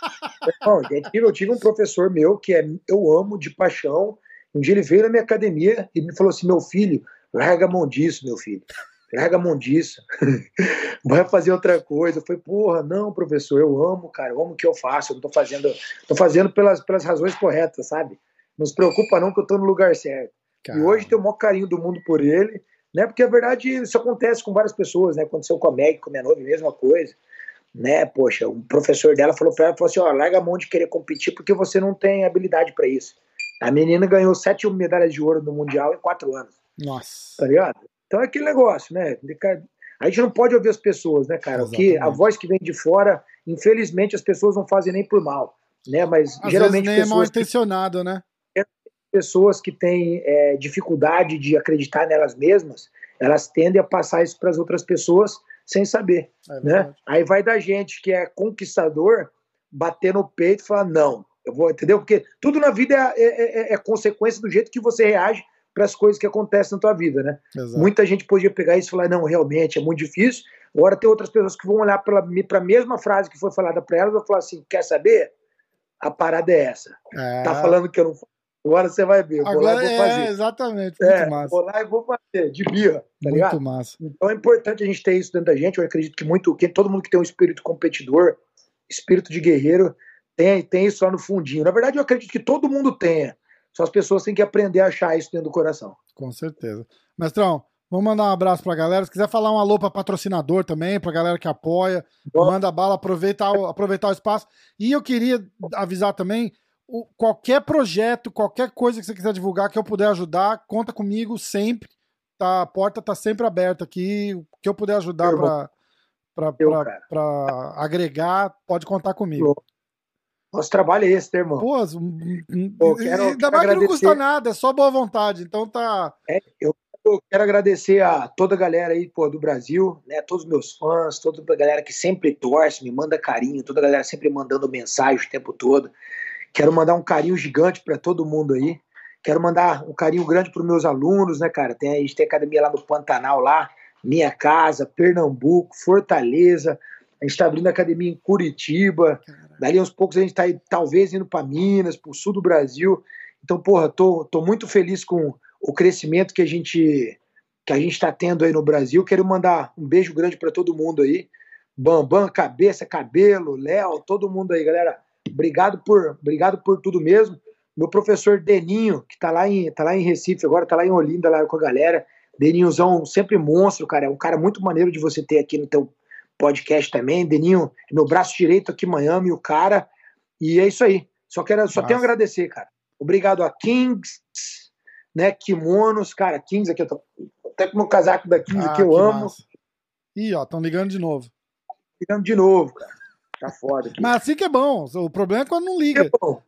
Não, eu tive um professor meu que é, eu amo de paixão. Um dia ele veio na minha academia e me falou assim: meu filho, larga a mão disso, meu filho. Larga a mão disso. (laughs) Vai fazer outra coisa. Eu falei, porra, não, professor, eu amo, cara, eu amo o que eu faço. Eu não tô fazendo, tô fazendo pelas, pelas razões corretas, sabe? Não se preocupa, não, que eu tô no lugar certo. Caramba. E hoje tenho o maior carinho do mundo por ele, né? Porque a verdade isso acontece com várias pessoas, né? Aconteceu com a Meg, com a minha noiva, mesma coisa né? Poxa, um professor dela falou para ela, falou assim, ó, larga a mão de querer competir porque você não tem habilidade para isso. A menina ganhou sete medalhas de ouro no mundial em quatro anos. Nossa. Tá ligado? Então é aquele negócio, né? A gente não pode ouvir as pessoas, né, cara? Que a voz que vem de fora, infelizmente, as pessoas não fazem nem por mal, né? Mas Às geralmente nem é mal intencionado, que... né? Pessoas que têm é, dificuldade de acreditar nelas mesmas, elas tendem a passar isso para as outras pessoas sem saber. É né? Aí vai da gente que é conquistador bater no peito e falar: não, eu vou, entendeu? Porque tudo na vida é, é, é, é consequência do jeito que você reage para as coisas que acontecem na tua vida, né? Exato. Muita gente podia pegar isso e falar: não, realmente é muito difícil. Agora tem outras pessoas que vão olhar para a mesma frase que foi falada para elas e vão falar assim: quer saber? A parada é essa. É. Tá falando que eu não Agora você vai ver. Agora, vou lá e vou fazer. É, exatamente. Muito é, massa. Vou lá e vou fazer, de birra. Tá muito ligado? massa. Então é importante a gente ter isso dentro da gente. Eu acredito que muito, que todo mundo que tem um espírito competidor, espírito de guerreiro, tem, tem isso lá no fundinho. Na verdade, eu acredito que todo mundo tenha. Só as pessoas têm que aprender a achar isso dentro do coração. Com certeza. Mestrão, vamos mandar um abraço pra galera. Se quiser falar um alô pra patrocinador também, pra galera que apoia, manda bala, aproveita, aproveitar o espaço. E eu queria avisar também o, qualquer projeto, qualquer coisa que você quiser divulgar, que eu puder ajudar, conta comigo sempre. Tá, a porta tá sempre aberta aqui. O que eu puder ajudar para agregar, pode contar comigo. Nosso trabalho é esse, né, irmão? Pô, Pô quero, ainda quero mais que não custa nada, é só boa vontade. Então tá. É, eu, eu quero agradecer a toda a galera aí pô, do Brasil, né? Todos os meus fãs, toda a galera que sempre torce, me manda carinho, toda a galera sempre mandando mensagem o tempo todo. Quero mandar um carinho gigante para todo mundo aí. Quero mandar um carinho grande para meus alunos, né, cara? Tem, a gente tem academia lá no Pantanal, lá, minha casa, Pernambuco, Fortaleza. A gente está abrindo academia em Curitiba. Dali aos poucos a gente está talvez indo para Minas, para o sul do Brasil. Então, porra, tô, tô muito feliz com o crescimento que a gente que a gente está tendo aí no Brasil. Quero mandar um beijo grande para todo mundo aí. Bambam, cabeça, cabelo, Léo, todo mundo aí, galera. Obrigado por, obrigado por tudo mesmo. Meu professor Deninho, que tá lá em, tá lá em Recife, agora tá lá em Olinda, lá com a galera. Deninhozão, sempre monstro, cara. É um cara muito maneiro de você ter aqui no teu podcast também. Deninho, meu braço direito aqui em Miami, o cara. E é isso aí. Só quero, só tenho a agradecer, cara. Obrigado a Kings, né? Kimonos, cara, Kings aqui, eu tô até com o meu casaco da Kings ah, que eu que amo. Massa. Ih, ó, estão ligando de novo. Ligando de novo, cara. Tá foda. Aqui. Mas assim que é bom. O problema é quando não liga. É bom.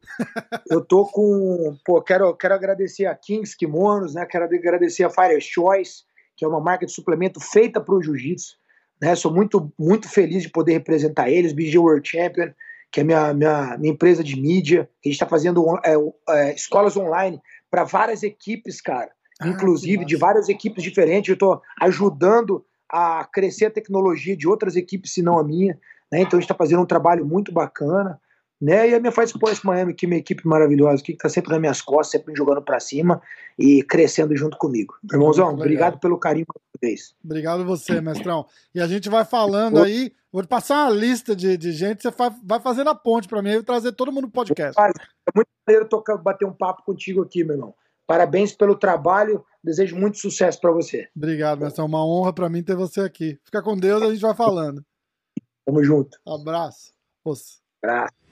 Eu tô com. Pô, quero, quero agradecer a Kings Kimonos, né? Quero agradecer a Fire Choice, que é uma marca de suplemento feita para o jiu-jitsu. Né? Sou muito, muito feliz de poder representar eles. BG World Champion, que é minha, minha, minha empresa de mídia. A gente está fazendo é, é, escolas online para várias equipes, cara. Ah, inclusive de várias equipes diferentes. Eu estou ajudando a crescer a tecnologia de outras equipes, se não a minha. Né? Então a gente está fazendo um trabalho muito bacana. Né? E a minha Fight Sports Miami, que é uma equipe maravilhosa, que está sempre nas minhas costas, sempre jogando para cima e crescendo junto comigo. Irmãozão, obrigado pelo carinho uma vez. Obrigado você, mestrão. E a gente vai falando Ô. aí, vou te passar uma lista de, de gente, você vai fazendo a ponte para mim e trazer todo mundo no podcast. É muito maneiro tocar, bater um papo contigo aqui, meu irmão. Parabéns pelo trabalho, desejo muito sucesso para você. Obrigado, mestrão. Uma honra para mim ter você aqui. Fica com Deus, a gente vai falando. Tamo junto. Abraço. Abraço.